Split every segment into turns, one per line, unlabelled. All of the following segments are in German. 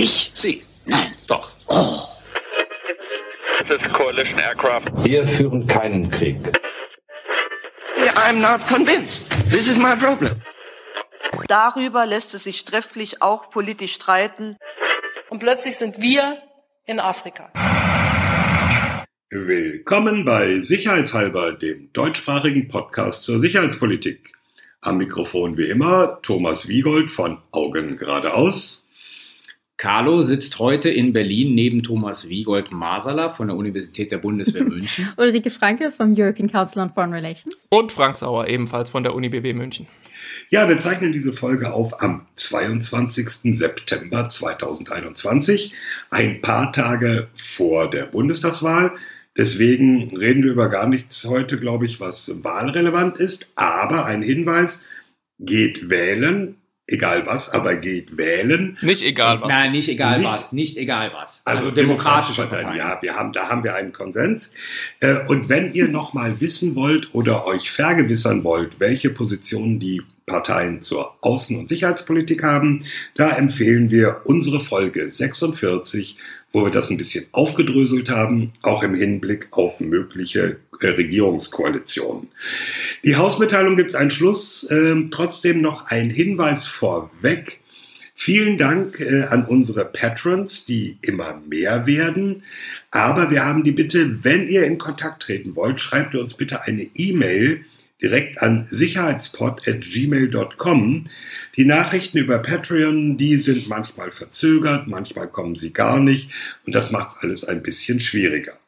Ich?
Sie.
Nein.
Doch.
Oh.
This is coalition aircraft.
Wir führen keinen Krieg.
I'm not convinced. This is my problem.
Darüber lässt es sich trefflich auch politisch streiten.
Und plötzlich sind wir in Afrika.
Willkommen bei Sicherheitshalber, dem deutschsprachigen Podcast zur Sicherheitspolitik. Am Mikrofon wie immer Thomas Wiegold von Augen geradeaus.
Carlo sitzt heute in Berlin neben Thomas Wiegold Masala von der Universität der Bundeswehr München.
Ulrike Franke vom European Council on Foreign Relations.
Und Frank Sauer ebenfalls von der Uni BW München.
Ja, wir zeichnen diese Folge auf am 22. September 2021, ein paar Tage vor der Bundestagswahl. Deswegen reden wir über gar nichts heute, glaube ich, was wahlrelevant ist. Aber ein Hinweis, geht wählen, egal was, aber geht wählen.
Nicht egal was.
Nein, nicht egal
Nicht-
was, nicht egal was.
Also,
Also, demokratische
Parteien.
Parteien.
Ja, wir haben, da haben wir einen Konsens. Äh, Und wenn ihr noch mal wissen wollt oder euch vergewissern wollt, welche Positionen die Parteien zur Außen- und Sicherheitspolitik haben, da empfehlen wir unsere Folge 46, wo wir das ein bisschen aufgedröselt haben, auch im Hinblick auf mögliche äh, Regierungskoalitionen. Die Hausmitteilung gibt es einen Schluss. Ähm, trotzdem noch ein Hinweis vorweg. Vielen Dank äh, an unsere Patrons, die immer mehr werden. Aber wir haben die Bitte, wenn ihr in Kontakt treten wollt, schreibt ihr uns bitte eine E-Mail direkt an sicherheitspod.gmail.com. Die Nachrichten über Patreon, die sind manchmal verzögert, manchmal kommen sie gar nicht und das macht alles ein bisschen schwieriger.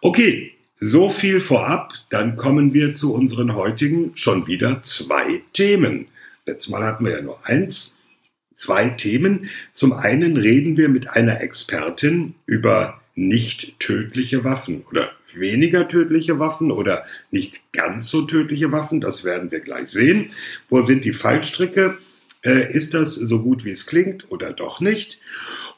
Okay, so viel vorab, dann kommen wir zu unseren heutigen schon wieder zwei Themen. Letztes Mal hatten wir ja nur eins zwei Themen. Zum einen reden wir mit einer Expertin über nicht tödliche Waffen oder weniger tödliche Waffen oder nicht ganz so tödliche Waffen. Das werden wir gleich sehen. Wo sind die Fallstricke? Äh, ist das so gut, wie es klingt oder doch nicht?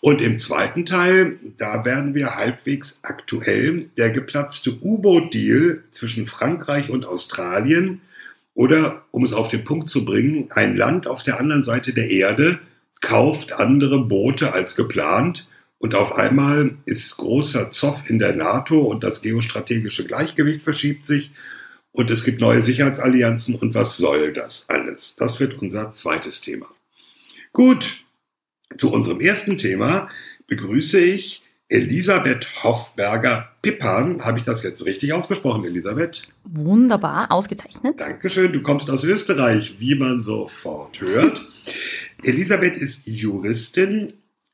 Und im zweiten Teil, da werden wir halbwegs aktuell der geplatzte U-Boot-Deal zwischen Frankreich und Australien oder, um es auf den Punkt zu bringen, ein Land auf der anderen Seite der Erde kauft andere Boote als geplant und auf einmal ist großer Zoff in der NATO und das geostrategische Gleichgewicht verschiebt sich und es gibt neue Sicherheitsallianzen und was soll das alles? Das wird unser zweites Thema. Gut, zu unserem ersten Thema begrüße ich Elisabeth Hoffberger-Pippan. Habe ich das jetzt richtig ausgesprochen, Elisabeth?
Wunderbar, ausgezeichnet.
Dankeschön. Du kommst aus Österreich, wie man sofort hört. Elisabeth ist Juristin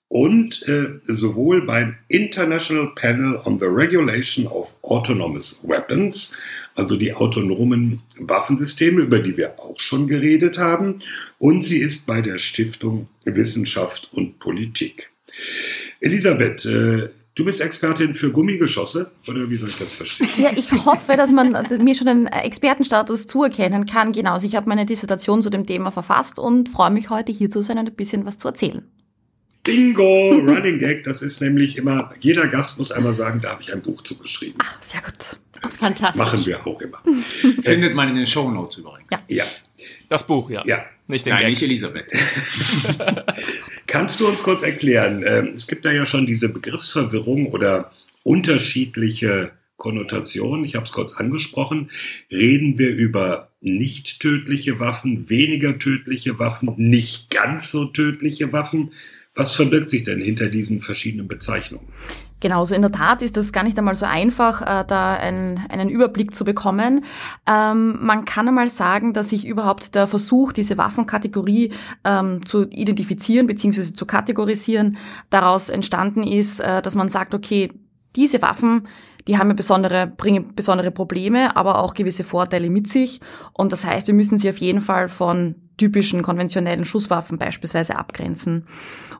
und äh, sowohl beim International Panel on the Regulation of Autonomous Weapons, also die autonomen Waffensysteme, über die wir auch schon geredet haben, und sie ist bei der Stiftung Wissenschaft und Politik. Elisabeth, äh, du bist Expertin für Gummigeschosse, oder wie soll ich das verstehen?
Ja, ich hoffe, dass man mir schon den Expertenstatus zuerkennen kann. Genau, also ich habe meine Dissertation zu dem Thema verfasst und freue mich heute hier zu sein und ein bisschen was zu erzählen.
Bingo, Running Gag, das ist nämlich immer, jeder Gast muss einmal sagen, da habe ich ein Buch zugeschrieben.
Ah, sehr gut. Fantastisch.
Machen wir auch immer.
Findet man in den Shownotes übrigens.
Ja.
Ja,
Das Buch, ja.
ja.
Nicht den
Nein,
Gag.
nicht Elisabeth.
Kannst du uns kurz erklären, ähm, es gibt da ja schon diese Begriffsverwirrung oder unterschiedliche Konnotationen, ich habe es kurz angesprochen. Reden wir über nicht tödliche Waffen, weniger tödliche Waffen, nicht ganz so tödliche Waffen? Was verbirgt sich denn hinter diesen verschiedenen Bezeichnungen?
Genau, so in der Tat ist es gar nicht einmal so einfach, äh, da einen, einen Überblick zu bekommen. Ähm, man kann einmal sagen, dass sich überhaupt der Versuch, diese Waffenkategorie ähm, zu identifizieren bzw. zu kategorisieren, daraus entstanden ist, äh, dass man sagt, okay, diese Waffen, die haben ja besondere, bringen besondere Probleme, aber auch gewisse Vorteile mit sich. Und das heißt, wir müssen sie auf jeden Fall von typischen konventionellen Schusswaffen beispielsweise abgrenzen.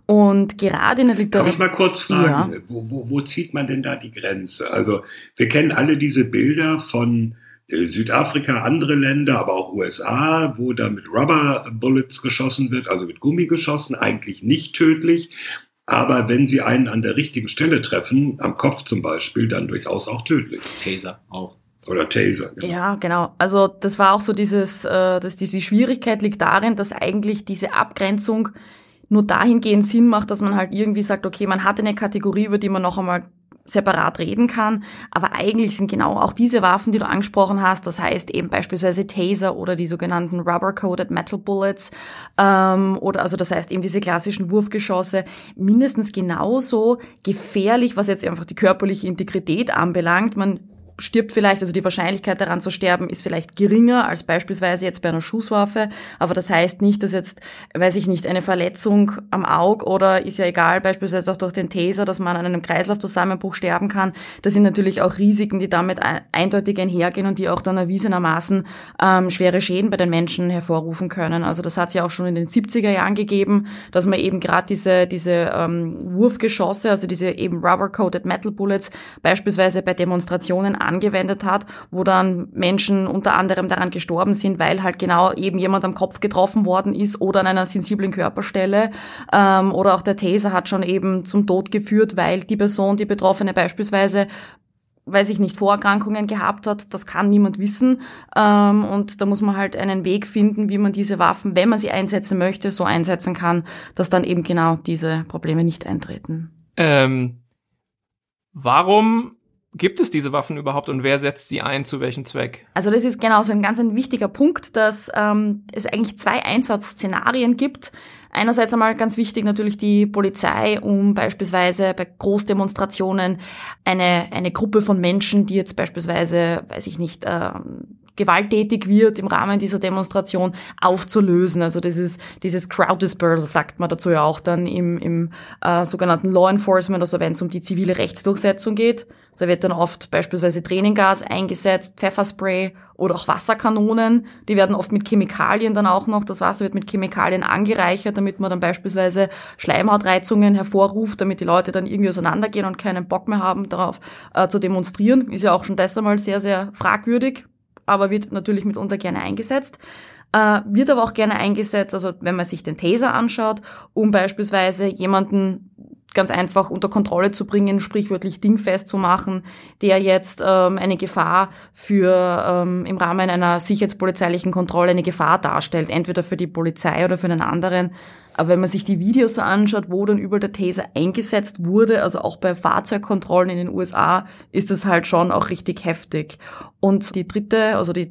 Und gerade in der
Darf
Literatur.
ich mal kurz fragen,
Ja.
wo, wo, wo zieht man denn da die Grenze? Also wir kennen alle diese Bilder von äh, Südafrika, andere Länder, aber auch USA, wo da mit Rubber Bullets geschossen wird, also mit Gummigeschossen, eigentlich nicht tödlich. Aber wenn sie einen an der richtigen Stelle treffen, am Kopf zum Beispiel, dann durchaus auch tödlich.
Taser auch.
Oder Taser. genau.
Ja, genau. Also das war auch so dieses, äh, dass diese Schwierigkeit liegt darin, dass eigentlich diese Abgrenzung nur dahingehend Sinn macht, dass man halt irgendwie sagt, okay, man hat eine Kategorie, über die man noch einmal separat reden kann. Aber eigentlich sind genau auch diese Waffen, die du angesprochen hast, das heißt eben beispielsweise Taser oder die sogenannten Rubber-Coated Metal Bullets ähm, oder also das heißt eben diese klassischen Wurfgeschosse, mindestens genauso gefährlich, was jetzt einfach die körperliche Integrität anbelangt. Man stirbt vielleicht, also die Wahrscheinlichkeit daran zu sterben ist vielleicht geringer als beispielsweise jetzt bei einer Schusswaffe, aber das heißt nicht, dass jetzt, weiß ich nicht, eine Verletzung am Auge oder ist ja egal, beispielsweise auch durch den Taser, dass man an einem Kreislaufzusammenbruch sterben kann. Das sind natürlich auch Risiken, die damit eindeutig einhergehen und die auch dann erwiesenermaßen ähm, schwere Schäden bei den Menschen hervorrufen können. Also das hat es ja auch schon in den 70er Jahren gegeben, dass man eben gerade diese, diese ähm, Wurfgeschosse, also diese eben Rubber-Coated Metal Bullets beispielsweise bei Demonstrationen angewendet hat, wo dann Menschen unter anderem daran gestorben sind, weil halt genau eben jemand am Kopf getroffen worden ist oder an einer sensiblen Körperstelle. Ähm, oder auch der Taser hat schon eben zum Tod geführt, weil die Person, die Betroffene beispielsweise weiß ich nicht, Vorerkrankungen gehabt hat, das kann niemand wissen. Ähm, und da muss man halt einen Weg finden, wie man diese Waffen, wenn man sie einsetzen möchte, so einsetzen kann, dass dann eben genau diese Probleme nicht eintreten.
Ähm, warum Gibt es diese Waffen überhaupt und wer setzt sie ein, zu welchem Zweck?
Also das ist genau so ein ganz ein wichtiger Punkt, dass ähm, es eigentlich zwei Einsatzszenarien gibt. Einerseits einmal ganz wichtig natürlich die Polizei, um beispielsweise bei Großdemonstrationen eine, eine Gruppe von Menschen, die jetzt beispielsweise, weiß ich nicht, äh, gewalttätig wird im Rahmen dieser Demonstration aufzulösen. Also dieses, dieses Crowd Dispersal sagt man dazu ja auch dann im, im äh, sogenannten Law Enforcement, also wenn es um die zivile Rechtsdurchsetzung geht. Da wird dann oft beispielsweise Tränengas eingesetzt, Pfefferspray oder auch Wasserkanonen. Die werden oft mit Chemikalien dann auch noch, das Wasser wird mit Chemikalien angereichert, damit man dann beispielsweise Schleimhautreizungen hervorruft, damit die Leute dann irgendwie auseinandergehen und keinen Bock mehr haben, darauf äh, zu demonstrieren. Ist ja auch schon deshalb mal sehr, sehr fragwürdig, aber wird natürlich mitunter gerne eingesetzt. Äh, wird aber auch gerne eingesetzt, also wenn man sich den Taser anschaut, um beispielsweise jemanden ganz einfach unter Kontrolle zu bringen, sprichwörtlich dingfest zu machen, der jetzt ähm, eine Gefahr für ähm, im Rahmen einer sicherheitspolizeilichen Kontrolle eine Gefahr darstellt, entweder für die Polizei oder für einen anderen. Aber wenn man sich die Videos so anschaut, wo dann überall der Taser eingesetzt wurde, also auch bei Fahrzeugkontrollen in den USA, ist es halt schon auch richtig heftig. Und die dritte, also die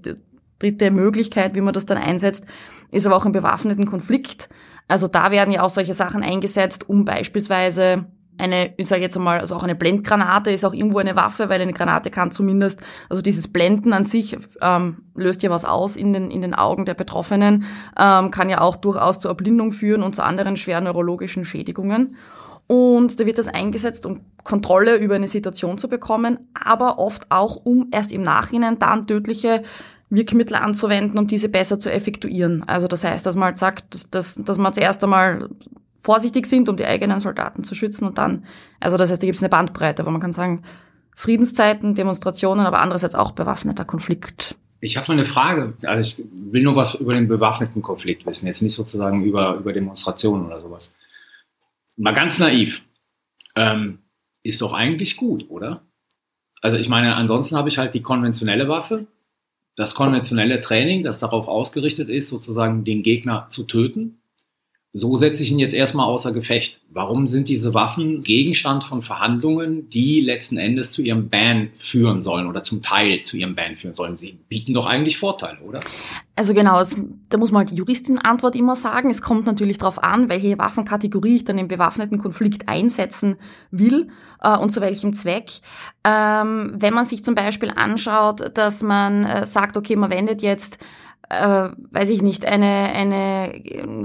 dritte Möglichkeit, wie man das dann einsetzt, ist aber auch im bewaffneten Konflikt. Also da werden ja auch solche Sachen eingesetzt, um beispielsweise eine, ich sage jetzt einmal, also auch eine Blendgranate ist auch irgendwo eine Waffe, weil eine Granate kann zumindest, also dieses Blenden an sich ähm, löst ja was aus in den, in den Augen der Betroffenen, ähm, kann ja auch durchaus zur Erblindung führen und zu anderen schweren neurologischen Schädigungen. Und da wird das eingesetzt, um Kontrolle über eine Situation zu bekommen, aber oft auch, um erst im Nachhinein dann tödliche Wirkmittel anzuwenden, um diese besser zu effektuieren. Also das heißt, dass man halt sagt, dass, dass, dass man zuerst einmal vorsichtig sind, um die eigenen Soldaten zu schützen und dann, also das heißt, da gibt es eine Bandbreite, wo man kann sagen, Friedenszeiten, Demonstrationen, aber andererseits auch bewaffneter Konflikt.
Ich habe mal eine Frage. Also ich will nur was über den bewaffneten Konflikt wissen, jetzt nicht sozusagen über, über Demonstrationen oder sowas. Mal ganz naiv. Ähm, ist doch eigentlich gut, oder? Also ich meine, ansonsten habe ich halt die konventionelle Waffe, das konventionelle Training, das darauf ausgerichtet ist, sozusagen den Gegner zu töten. So setze ich ihn jetzt erstmal außer Gefecht. Warum sind diese Waffen Gegenstand von Verhandlungen, die letzten Endes zu ihrem Ban führen sollen oder zum Teil zu ihrem Ban führen sollen? Sie bieten doch eigentlich Vorteile, oder?
Also genau, es, da muss man halt die Juristin-Antwort immer sagen. Es kommt natürlich darauf an, welche Waffenkategorie ich dann im bewaffneten Konflikt einsetzen will äh, und zu welchem Zweck. Ähm, wenn man sich zum Beispiel anschaut, dass man äh, sagt, okay, man wendet jetzt äh, weiß ich nicht, eine, eine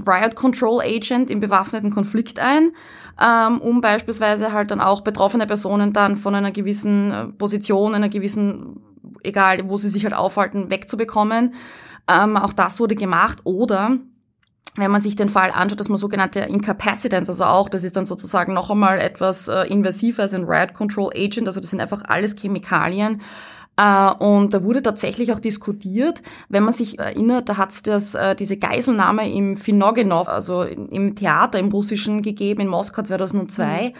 Riot Control Agent im bewaffneten Konflikt ein, ähm, um beispielsweise halt dann auch betroffene Personen dann von einer gewissen äh, Position, einer gewissen, egal wo sie sich halt aufhalten, wegzubekommen. Ähm, auch das wurde gemacht. Oder wenn man sich den Fall anschaut, dass man sogenannte Incapacitants, also auch, das ist dann sozusagen noch einmal etwas äh, invasiver als ein Riot Control Agent, also das sind einfach alles Chemikalien, und da wurde tatsächlich auch diskutiert, wenn man sich erinnert, da hat es äh, diese Geiselnahme im Finogenov, also im Theater im Russischen gegeben, in Moskau 2002. Mhm.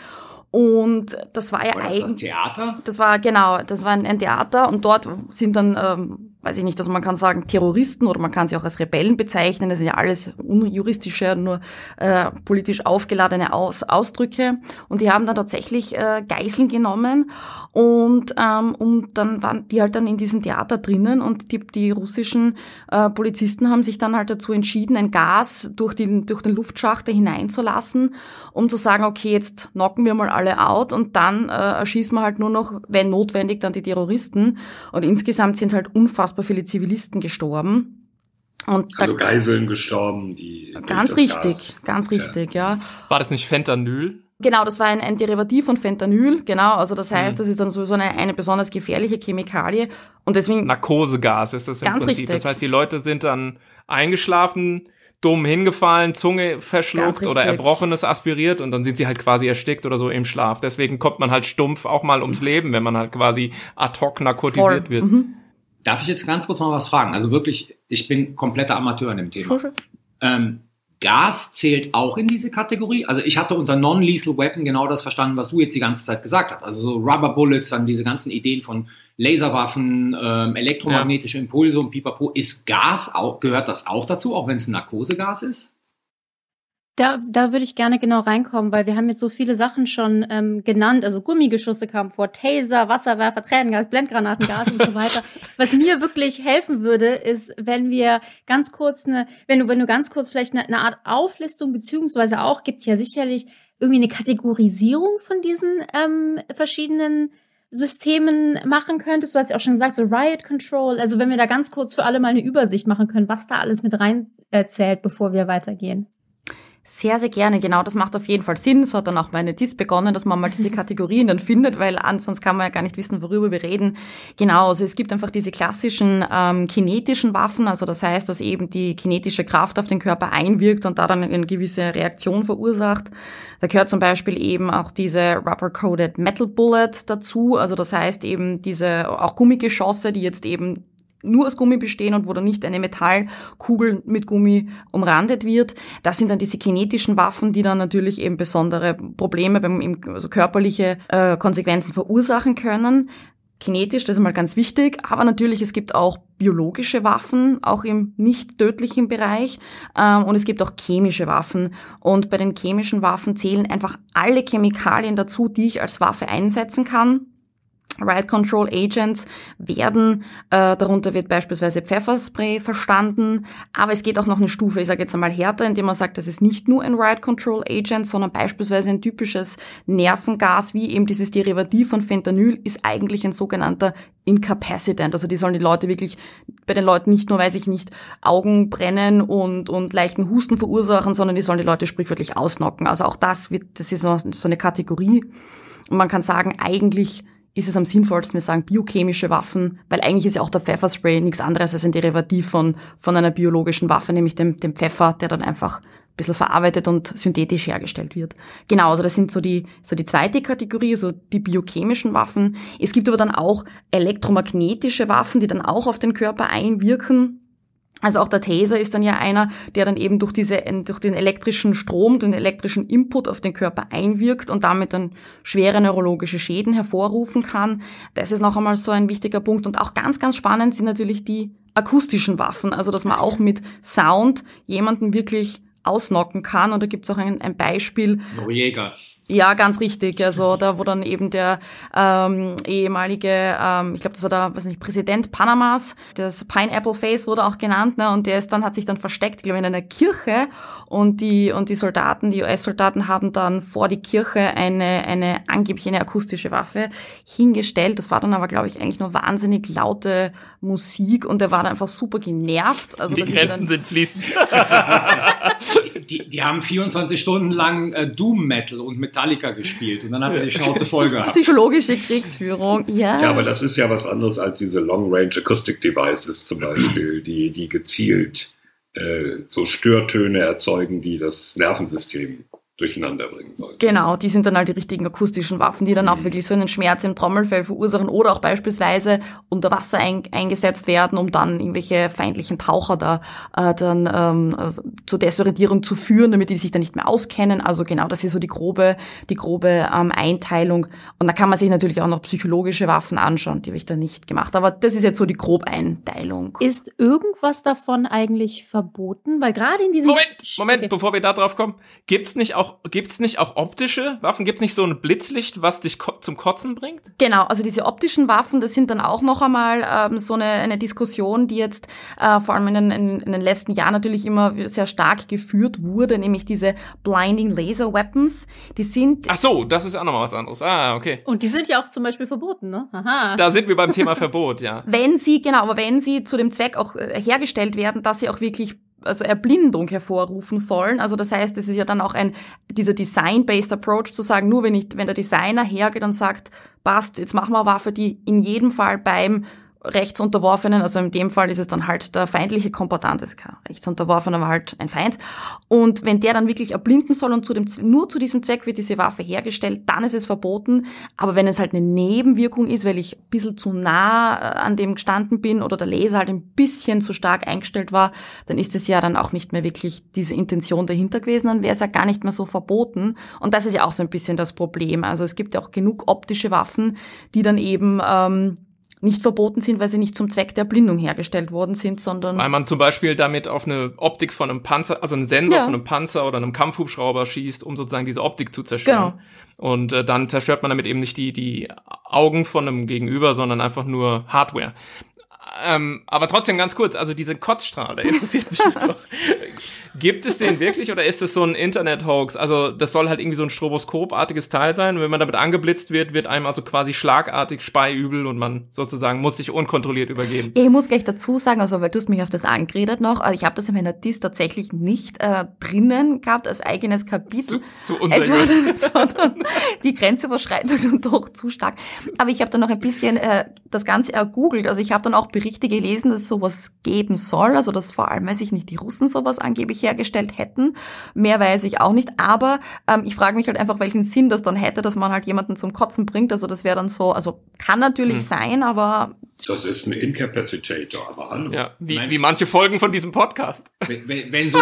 Und das war ja
eigentlich. Das Theater?
Das war genau, das war ein, Theater und dort sind dann ähm, weiß ich nicht, also man kann sagen Terroristen oder man kann sie auch als Rebellen bezeichnen. Das sind ja alles unjuristische, nur äh, politisch aufgeladene Aus Ausdrücke. Und die haben dann tatsächlich äh, Geiseln genommen und ähm, und dann waren die halt dann in diesem Theater drinnen und die, die russischen äh, Polizisten haben sich dann halt dazu entschieden, ein Gas durch, die, durch den Luftschacht hineinzulassen, um zu sagen, okay, jetzt knocken wir mal alle out und dann äh, erschießen wir halt nur noch, wenn notwendig, dann die Terroristen. Und insgesamt sind halt unfassbar unfassbar viele Zivilisten gestorben.
Und also Geiseln gestorben, die.
Ganz richtig, Gas. ganz richtig, ja. ja.
War das nicht Fentanyl?
Genau, das war ein, ein Derivativ von Fentanyl, genau. Also das heißt, mhm. das ist dann sowieso eine, eine besonders gefährliche Chemikalie. Und deswegen.
Narkosegas ist das im
ganz
Prinzip.
Richtig.
Das heißt, die Leute sind dann eingeschlafen, dumm hingefallen, Zunge verschluckt oder Erbrochenes aspiriert und dann sind sie halt quasi erstickt oder so im Schlaf. Deswegen kommt man halt stumpf auch mal ums Leben, wenn man halt quasi ad hoc narkotisiert Voll. wird. Mhm.
Darf ich jetzt ganz kurz mal was fragen? Also wirklich, ich bin kompletter Amateur in dem Thema. Ähm, Gas zählt auch in diese Kategorie. Also ich hatte unter Non-Lethal Weapon genau das verstanden, was du jetzt die ganze Zeit gesagt hast. Also so Rubber Bullets, dann diese ganzen Ideen von Laserwaffen, ähm, elektromagnetische Impulse und pipapo. Ist Gas auch, gehört das auch dazu, auch wenn es ein Narkosegas ist?
Da, da würde ich gerne genau reinkommen, weil wir haben jetzt so viele Sachen schon ähm, genannt. Also Gummigeschosse kamen vor, Taser, Wasserwerfer, Tränengas, Blendgranatengas und so weiter. Was mir wirklich helfen würde, ist, wenn wir ganz kurz eine, wenn du, wenn du ganz kurz vielleicht eine, eine Art Auflistung, beziehungsweise auch gibt's ja sicherlich irgendwie eine Kategorisierung von diesen ähm, verschiedenen Systemen machen könntest. Du hast ja auch schon gesagt, so Riot Control. Also wenn wir da ganz kurz für alle mal eine Übersicht machen können, was da alles mit rein äh, zählt, bevor wir weitergehen.
Sehr, sehr gerne. Genau, das macht auf jeden Fall Sinn. So hat dann auch meine Dies begonnen, dass man mal diese Kategorien dann findet, weil ansonsten kann man ja gar nicht wissen, worüber wir reden. Genau, also es gibt einfach diese klassischen ähm, kinetischen Waffen, also das heißt, dass eben die kinetische Kraft auf den Körper einwirkt und da dann eine gewisse Reaktion verursacht. Da gehört zum Beispiel eben auch diese Rubber-Coated Metal Bullet dazu, also das heißt eben diese auch Gummigeschosse, die jetzt eben nur aus Gummi bestehen und wo dann nicht eine Metallkugel mit Gummi umrandet wird. Das sind dann diese kinetischen Waffen, die dann natürlich eben besondere Probleme, beim, also körperliche äh, Konsequenzen verursachen können. Kinetisch, das ist mal ganz wichtig, aber natürlich, es gibt auch biologische Waffen, auch im nicht tödlichen Bereich, ähm, und es gibt auch chemische Waffen. Und bei den chemischen Waffen zählen einfach alle Chemikalien dazu, die ich als Waffe einsetzen kann. Riot Control Agents werden, äh, darunter wird beispielsweise Pfefferspray verstanden, aber es geht auch noch eine Stufe, ich sage jetzt einmal härter, indem man sagt, das ist nicht nur ein Riot Control Agent, sondern beispielsweise ein typisches Nervengas, wie eben dieses Derivativ von Fentanyl, ist eigentlich ein sogenannter Incapacitant. Also die sollen die Leute wirklich, bei den Leuten nicht nur, weiß ich nicht, Augen brennen und, und leichten Husten verursachen, sondern die sollen die Leute sprichwörtlich ausnocken. Also auch das wird, das ist so, so eine Kategorie. Und man kann sagen, eigentlich ist es am sinnvollsten, wir sagen biochemische Waffen, weil eigentlich ist ja auch der Pfefferspray nichts anderes als ein Derivativ von, von einer biologischen Waffe, nämlich dem, dem Pfeffer, der dann einfach ein bisschen verarbeitet und synthetisch hergestellt wird. Genau, also das sind so die, so die zweite Kategorie, so die biochemischen Waffen. Es gibt aber dann auch elektromagnetische Waffen, die dann auch auf den Körper einwirken. Also auch der Taser ist dann ja einer, der dann eben durch diese, durch den elektrischen Strom, den elektrischen Input auf den Körper einwirkt und damit dann schwere neurologische Schäden hervorrufen kann. Das ist noch einmal so ein wichtiger Punkt. Und auch ganz, ganz spannend sind natürlich die akustischen Waffen. Also, dass man auch mit Sound jemanden wirklich ausnocken kann. Und da gibt es auch ein, ein Beispiel.
Noriega.
Ja, ganz richtig. Also da, wo dann eben der ähm, ehemalige, ähm, ich glaube, das war der, weiß nicht, Präsident Panamas, das Pineapple Face wurde auch genannt, ne? Und der ist dann hat sich dann versteckt, glaube ich, in einer Kirche und die und die Soldaten, die US-Soldaten haben dann vor die Kirche eine eine angeblich eine akustische Waffe hingestellt. Das war dann aber, glaube ich, eigentlich nur wahnsinnig laute Musik und der war dann einfach super genervt. Also
die Grenzen sind fließend.
die, die haben 24 Stunden lang äh, Doom Metal und mit Metallica gespielt und dann hat sie die Schnauze voll gehabt.
Psychologische Kriegsführung, ja.
Ja, aber das ist ja was anderes als diese Long-Range Acoustic Devices zum Beispiel, die, die gezielt äh, so Störtöne erzeugen, die das Nervensystem durcheinander bringen sollte.
Genau, die sind dann halt die richtigen akustischen Waffen, die dann auch
Mhm.
wirklich so einen Schmerz im Trommelfell verursachen oder auch beispielsweise unter Wasser ein, eingesetzt werden, um dann irgendwelche feindlichen Taucher da äh, dann ähm, also zur Desorientierung zu führen, damit die sich dann nicht mehr auskennen. Also genau, das ist so die grobe, die grobe ähm, Einteilung. Und da kann man sich natürlich auch noch psychologische Waffen anschauen, die habe ich da nicht gemacht. Aber das ist jetzt so die Grobeinteilung.
Ist irgendwas davon eigentlich verboten? Weil gerade in diesem
Moment, Moment,
Okay.
bevor wir da drauf kommen. Gibt's nicht auch, gibt's nicht auch optische Waffen? Gibt's nicht so ein Blitzlicht, was dich ko zum Kotzen bringt?
Genau, also diese optischen Waffen, das sind dann auch noch einmal ähm, so eine, eine Diskussion, die jetzt äh, vor allem in den, in, in den letzten Jahren natürlich immer sehr stark geführt wurde, nämlich diese Blinding Laser Weapons. Die sind
Ach so, das ist ja auch nochmal was anderes. Ah, okay.
Und die sind ja auch zum Beispiel verboten, ne? Aha.
Da sind wir beim Thema Verbot, ja.
wenn sie, genau, aber wenn sie zu dem Zweck auch äh, hergestellt werden, dass sie auch wirklich also Erblindung hervorrufen sollen. Also das heißt, es ist ja dann auch ein dieser Design-based Approach zu sagen, nur wenn ich, wenn der Designer hergeht und sagt, passt, jetzt machen wir eine Waffe, die in jedem Fall beim Rechtsunterworfenen, also in dem Fall ist es dann halt der feindliche Kombatant, ist kein Rechtsunterworfener, aber halt ein Feind. Und wenn der dann wirklich erblinden soll und zu dem, nur zu diesem Zweck wird diese Waffe hergestellt, dann ist es verboten. Aber wenn es halt eine Nebenwirkung ist, weil ich ein bisschen zu nah äh, an dem gestanden bin oder der Laser halt ein bisschen zu stark eingestellt war, dann ist es ja dann auch nicht mehr wirklich diese Intention dahinter gewesen, dann wäre es ja gar nicht mehr so verboten. Und das ist ja auch so ein bisschen das Problem. Also es gibt ja auch genug optische Waffen, die dann eben ähm, nicht verboten sind, weil sie nicht zum Zweck der Erblindung hergestellt worden sind, sondern
Weil man zum Beispiel damit auf eine Optik von einem Panzer, also einen Sensor
Ja.
von einem Panzer oder einem Kampfhubschrauber schießt, um sozusagen diese Optik zu zerstören. Und äh, dann zerstört man damit eben nicht die, die Augen von einem Gegenüber, sondern einfach nur Hardware. Ähm, aber trotzdem ganz kurz, also diese Kotzstrahl, der interessiert mich einfach. Gibt es den wirklich oder ist es so ein Internet-Hoax? Also das soll halt irgendwie so ein Stroboskopartiges Teil sein. Und wenn man damit angeblitzt wird, wird einem also quasi schlagartig speiübel und man sozusagen muss sich unkontrolliert übergeben.
Ja, ich muss gleich dazu sagen, also weil du hast mich auf das angeredet noch, also ich habe das in meiner DIS tatsächlich nicht äh, drinnen gehabt als eigenes Kapitel.
Zu, zu
Es war, dann, dann die Grenzüberschreitung doch zu stark. Aber ich habe dann noch ein bisschen äh, das Ganze ergoogelt. Also ich habe dann auch Berichte gelesen, dass es sowas geben soll. Also dass vor allem, weiß ich nicht, die Russen sowas angeblich hergestellt hätten. Mehr weiß ich auch nicht. Aber ähm, ich frage mich halt einfach, welchen Sinn das dann hätte, dass man halt jemanden zum Kotzen bringt. Also das wäre dann so, also kann natürlich
Hm.
sein, aber
Das ist ein Incapacitator, aber hallo.
Ja, wie,
Nein.
wie manche Folgen von diesem Podcast.
Wenn, wenn, wenn, so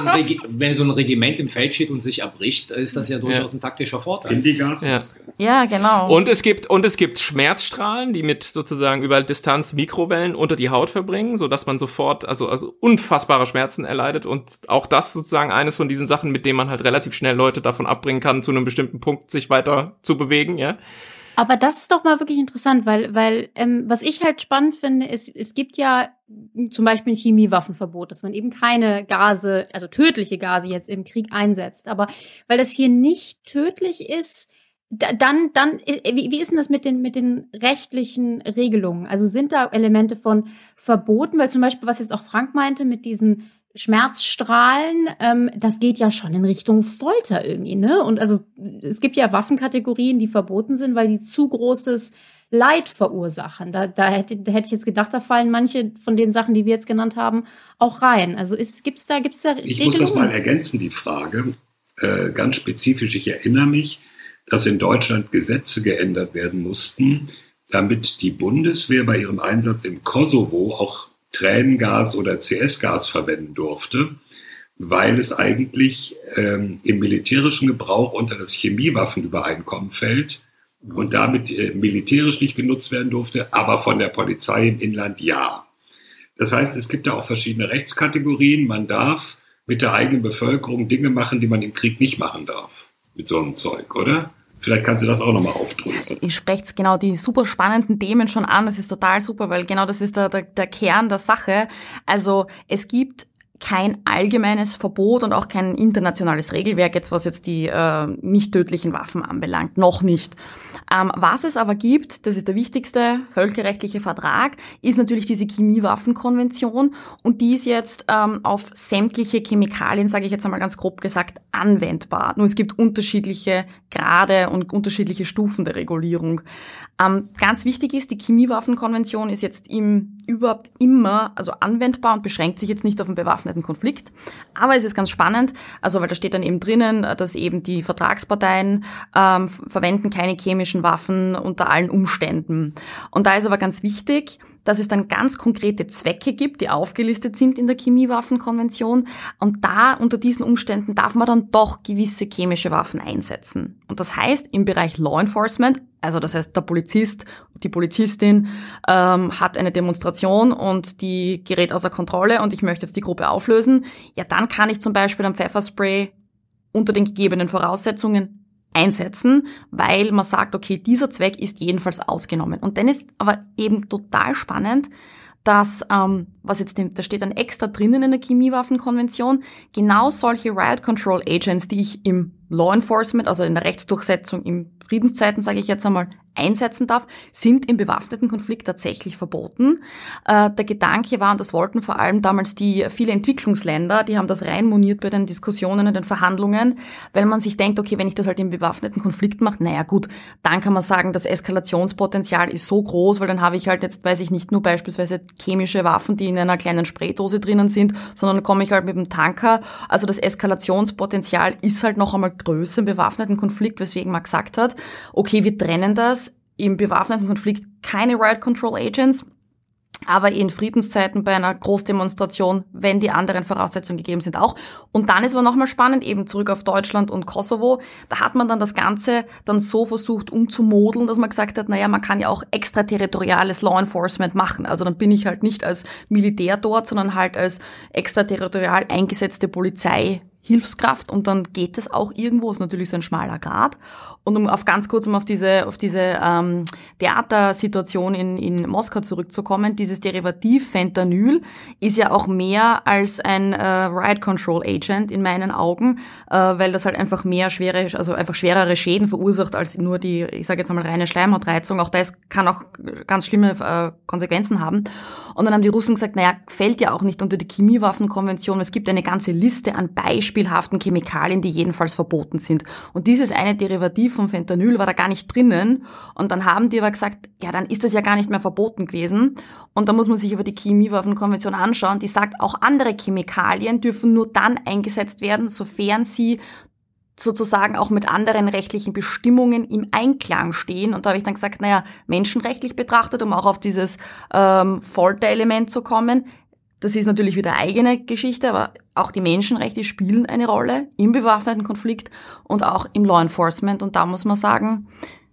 wenn so ein Regiment im Feld steht und sich erbricht, ist das ja durchaus
Ja.
ein taktischer Vorteil.
In die Gasmaske.
ja, genau.
Und es gibt und es gibt Schmerzstrahlen, die mit sozusagen über Distanz Mikrowellen unter die Haut verbringen, so dass man sofort also also unfassbare Schmerzen erleidet und auch das sozusagen eines von diesen Sachen, mit denen man halt relativ schnell Leute davon abbringen kann, zu einem bestimmten Punkt sich weiter zu bewegen, ja.
Aber das ist doch mal wirklich interessant, weil, weil ähm, was ich halt spannend finde, ist, es gibt ja zum Beispiel ein Chemiewaffenverbot, dass man eben keine Gase, also tödliche Gase jetzt im Krieg einsetzt. Aber weil das hier nicht tödlich ist, dann, dann, wie, wie ist denn das mit den, mit den rechtlichen Regelungen? Also sind da Elemente von verboten? Weil zum Beispiel, was jetzt auch Frank meinte, mit diesen Schmerzstrahlen, ähm, das geht ja schon in Richtung Folter irgendwie, ne? Und also es gibt ja Waffenkategorien, die verboten sind, weil die zu großes Leid verursachen. Da, da, hätte, da hätte ich jetzt gedacht, da fallen manche von den Sachen, die wir jetzt genannt haben, auch rein. Also ist, gibt's da, gibt's da
Ich muss das
Regelungen?
mal ergänzen, die Frage. Äh, ganz spezifisch, ich erinnere mich, dass in Deutschland Gesetze geändert werden mussten, damit die Bundeswehr bei ihrem Einsatz im Kosovo auch Tränengas oder CS-Gas verwenden durfte, weil es eigentlich ähm, im militärischen Gebrauch unter das Chemiewaffenübereinkommen fällt und damit äh, militärisch nicht genutzt werden durfte, aber von der Polizei im Inland ja. Das heißt, es gibt da auch verschiedene Rechtskategorien. Man darf mit der eigenen Bevölkerung Dinge machen, die man im Krieg nicht machen darf. Mit so einem Zeug, oder? Vielleicht kannst du das auch nochmal aufdröseln.
Ihr sprecht genau die super spannenden Themen schon an. Das ist total super, weil genau das ist der, der, der Kern der Sache. Also es gibt kein allgemeines Verbot und auch kein internationales Regelwerk, jetzt was jetzt die äh, nicht tödlichen Waffen anbelangt. Noch nicht. Ähm, was es aber gibt, das ist der wichtigste völkerrechtliche Vertrag, ist natürlich diese Chemiewaffenkonvention und die ist jetzt ähm, auf sämtliche Chemikalien, sage ich jetzt einmal ganz grob gesagt, anwendbar. Nur es gibt unterschiedliche Grade und unterschiedliche Stufen der Regulierung. Ähm, ganz wichtig ist, die Chemiewaffenkonvention ist jetzt im, überhaupt immer also anwendbar und beschränkt sich jetzt nicht auf einen bewaffneten Konflikt. Aber es ist ganz spannend, also weil da steht dann eben drinnen, dass eben die Vertragsparteien ähm, verwenden keine chemischen Waffen unter allen Umständen. Und da ist aber ganz wichtig, dass es dann ganz konkrete Zwecke gibt, die aufgelistet sind in der Chemiewaffenkonvention. Und da unter diesen Umständen darf man dann doch gewisse chemische Waffen einsetzen. Und das heißt, im Bereich Law Enforcement, also das heißt, der Polizist, die Polizistin ähm, hat eine Demonstration und die gerät außer Kontrolle und ich möchte jetzt die Gruppe auflösen, ja, dann kann ich zum Beispiel am Pfefferspray unter den gegebenen Voraussetzungen einsetzen, weil man sagt, okay, dieser Zweck ist jedenfalls ausgenommen. Und dann ist aber eben total spannend, dass, ähm, was jetzt, da steht dann extra drinnen in der Chemiewaffenkonvention, genau solche Riot Control Agents, die ich im Law Enforcement, also in der Rechtsdurchsetzung in Friedenszeiten, sage ich jetzt einmal, einsetzen darf, sind im bewaffneten Konflikt tatsächlich verboten. Äh, der Gedanke war, und das wollten vor allem damals die viele Entwicklungsländer, die haben das reinmoniert bei den Diskussionen und den Verhandlungen, weil man sich denkt, okay, wenn ich das halt im bewaffneten Konflikt mache, naja gut, dann kann man sagen, das Eskalationspotenzial ist so groß, weil dann habe ich halt jetzt, weiß ich nicht, nur beispielsweise chemische Waffen, die in einer kleinen Spraydose drinnen sind, sondern komme ich halt mit dem Tanker. Also das Eskalationspotenzial ist halt noch einmal größer im bewaffneten Konflikt, weswegen man gesagt hat, okay, wir trennen das im bewaffneten Konflikt keine Riot Control Agents, aber in Friedenszeiten bei einer Großdemonstration, wenn die anderen Voraussetzungen gegeben sind, auch. Und dann ist aber nochmal spannend, eben zurück auf Deutschland und Kosovo, da hat man dann das Ganze dann so versucht umzumodeln, dass man gesagt hat, naja, man kann ja auch extraterritoriales Law Enforcement machen. Also dann bin ich halt nicht als Militär dort, sondern halt als extraterritorial eingesetzte Polizei Hilfskraft und dann geht es auch irgendwo, ist natürlich so ein schmaler Grad. Und um auf ganz kurz um auf diese, auf diese ähm, Theatersituation in, in Moskau zurückzukommen, dieses Derivativ Fentanyl ist ja auch mehr als ein äh, Riot Control Agent in meinen Augen, äh, weil das halt einfach mehr schwere, also einfach schwerere Schäden verursacht als nur die, ich sage jetzt einmal reine Schleimhautreizung. Auch das kann auch ganz schlimme äh, Konsequenzen haben. Und dann haben die Russen gesagt, naja, fällt ja auch nicht unter die Chemiewaffenkonvention. Es gibt eine ganze Liste an beispielhaften Chemikalien, die jedenfalls verboten sind. Und dieses eine Derivativ vom Fentanyl war da gar nicht drinnen. Und dann haben die aber gesagt, ja, dann ist das ja gar nicht mehr verboten gewesen. Und da muss man sich aber die Chemiewaffenkonvention anschauen. Die sagt, auch andere Chemikalien dürfen nur dann eingesetzt werden, sofern sie sozusagen auch mit anderen rechtlichen Bestimmungen im Einklang stehen. Und da habe ich dann gesagt, naja, menschenrechtlich betrachtet, um auch auf dieses ähm, Folterelement zu kommen, das ist natürlich wieder eigene Geschichte, aber auch die Menschenrechte spielen eine Rolle im bewaffneten Konflikt und auch im Law Enforcement. Und da muss man sagen,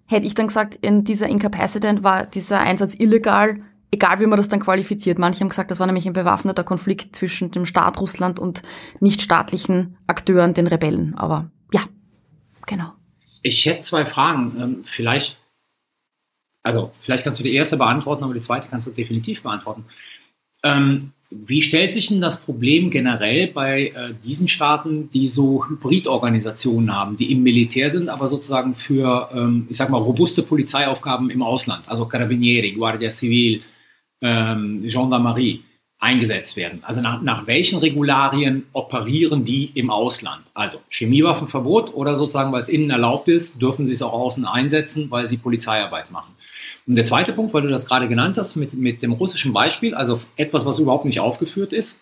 hätte ich dann gesagt, in dieser Incapacitant war dieser Einsatz illegal, egal wie man das dann qualifiziert. Manche haben gesagt, das war nämlich ein bewaffneter Konflikt zwischen dem Staat Russland und nichtstaatlichen Akteuren, den Rebellen. Aber genau.
Ich hätte zwei Fragen. Ähm, vielleicht, also vielleicht kannst du die erste beantworten, aber die zweite kannst du definitiv beantworten. Ähm, wie stellt sich denn das Problem generell bei äh, diesen Staaten, die so Hybridorganisationen haben, die im Militär sind, aber sozusagen für, ähm, ich sag mal, robuste Polizeiaufgaben im Ausland, also Carabinieri, Guardia Civil, Gendarmerie, eingesetzt werden? Also nach, nach welchen Regularien operieren die im Ausland? Also Chemiewaffenverbot oder sozusagen, weil es innen erlaubt ist, dürfen sie es auch außen einsetzen, weil sie Polizeiarbeit machen. Und der zweite Punkt, weil du das gerade genannt hast, mit, mit dem russischen Beispiel, also etwas, was überhaupt nicht aufgeführt ist.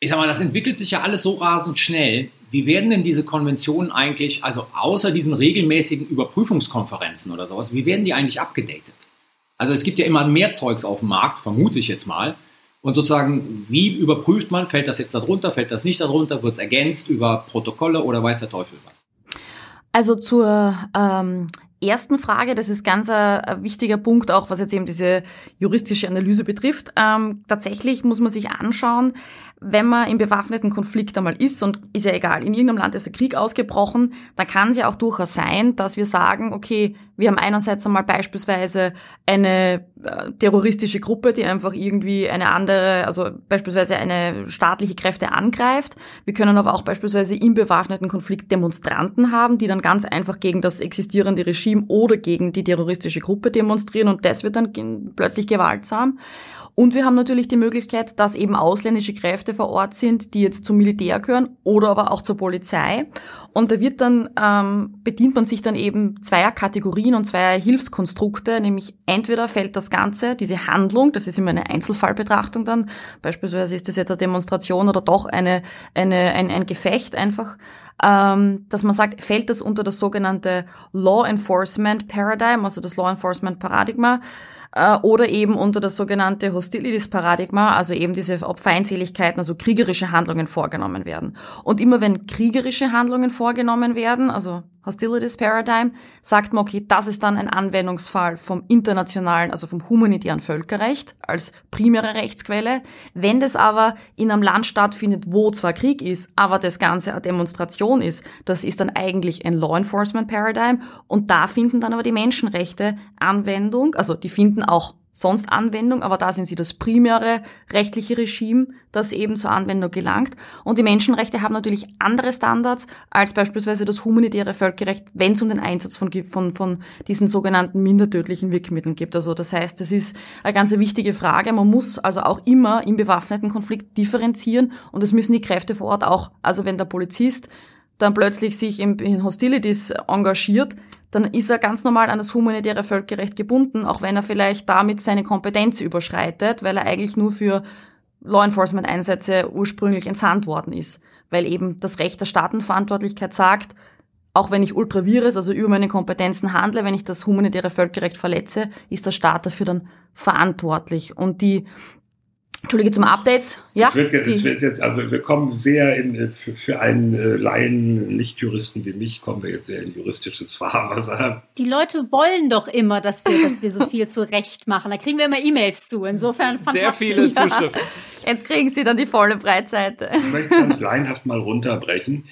Ich sag mal, das entwickelt sich ja alles so rasend schnell. Wie werden denn diese Konventionen eigentlich, also außer diesen regelmäßigen Überprüfungskonferenzen oder sowas, wie werden die eigentlich abgedatet? Also es gibt ja immer mehr Zeugs auf dem Markt, vermute ich jetzt mal. Und sozusagen, wie überprüft man, fällt das jetzt darunter, fällt das nicht darunter, wird es ergänzt über Protokolle oder weiß der Teufel was?
Also zur ähm, ersten Frage, das ist ganz ein, ein, wichtiger Punkt, auch was jetzt eben diese juristische Analyse betrifft. Ähm, tatsächlich muss man sich anschauen, wenn man im bewaffneten Konflikt einmal ist, und ist ja egal, in irgendeinem Land ist ein Krieg ausgebrochen, dann kann es ja auch durchaus sein, dass wir sagen, okay, wir haben einerseits einmal beispielsweise eine äh, terroristische Gruppe, die einfach irgendwie eine andere, also beispielsweise eine staatliche Kräfte angreift. Wir können aber auch beispielsweise im bewaffneten Konflikt Demonstranten haben, die dann ganz einfach gegen das existierende Regime Regime oder gegen die terroristische Gruppe demonstrieren und das wird dann plötzlich gewaltsam. Und wir haben natürlich die Möglichkeit, dass eben ausländische Kräfte vor Ort sind, die jetzt zum Militär gehören oder aber auch zur Polizei. Und da wird dann, ähm, bedient man sich dann eben zweier Kategorien und zweier Hilfskonstrukte, nämlich entweder fällt das Ganze, diese Handlung, das ist immer eine Einzelfallbetrachtung dann, beispielsweise ist das jetzt eine Demonstration oder doch eine, eine, ein, ein Gefecht einfach, ähm, dass man sagt, fällt das unter das sogenannte Law Enforcement Paradigm, also das Law Enforcement Paradigma, äh, oder eben unter das sogenannte Hostilities-Paradigma, also eben diese, Feindseligkeiten, also kriegerische Handlungen vorgenommen werden. Und immer wenn kriegerische Handlungen vorgenommen werden, also Hostilities Paradigm, sagt man, okay, das ist dann ein Anwendungsfall vom internationalen, also vom humanitären Völkerrecht als primäre Rechtsquelle. Wenn das aber in einem Land stattfindet, wo zwar Krieg ist, aber das Ganze eine Demonstration ist, das ist dann eigentlich ein Law Enforcement Paradigm und da finden dann aber die Menschenrechte Anwendung, also die finden auch sonst Anwendung, aber da sind sie das primäre rechtliche Regime, das eben zur Anwendung gelangt. Und die Menschenrechte haben natürlich andere Standards als beispielsweise das humanitäre Völkerrecht, wenn es um den Einsatz von, von, von diesen sogenannten mindertödlichen Wirkmitteln geht. Also das heißt, das ist eine ganz wichtige Frage. Man muss also auch immer im bewaffneten Konflikt differenzieren und das müssen die Kräfte vor Ort auch. Also wenn der Polizist dann plötzlich sich in Hostilities engagiert, dann ist er ganz normal an das humanitäre Völkerrecht gebunden, auch wenn er vielleicht damit seine Kompetenz überschreitet, weil er eigentlich nur für Law Enforcement Einsätze ursprünglich entsandt worden ist. Weil eben das Recht der Staatenverantwortlichkeit sagt, auch wenn ich ultravirus, also über meine Kompetenzen handle, wenn ich das humanitäre Völkerrecht verletze, ist der Staat dafür dann verantwortlich. Und die Entschuldige zum Updates. Ja.
Es wird, es wird jetzt, also wir kommen sehr in, für, für einen äh, Laien, Nicht-Juristen wie mich, kommen wir jetzt sehr in juristisches Fahrwasser.
Die Leute wollen doch immer, dass wir, dass wir so viel zurecht machen. Da kriegen wir immer E-Mails zu. Insofern fantastisch.
Sehr viele Zuschriften.
Jetzt kriegen Sie dann die volle Breitseite.
Ich möchte ganz laienhaft mal runterbrechen.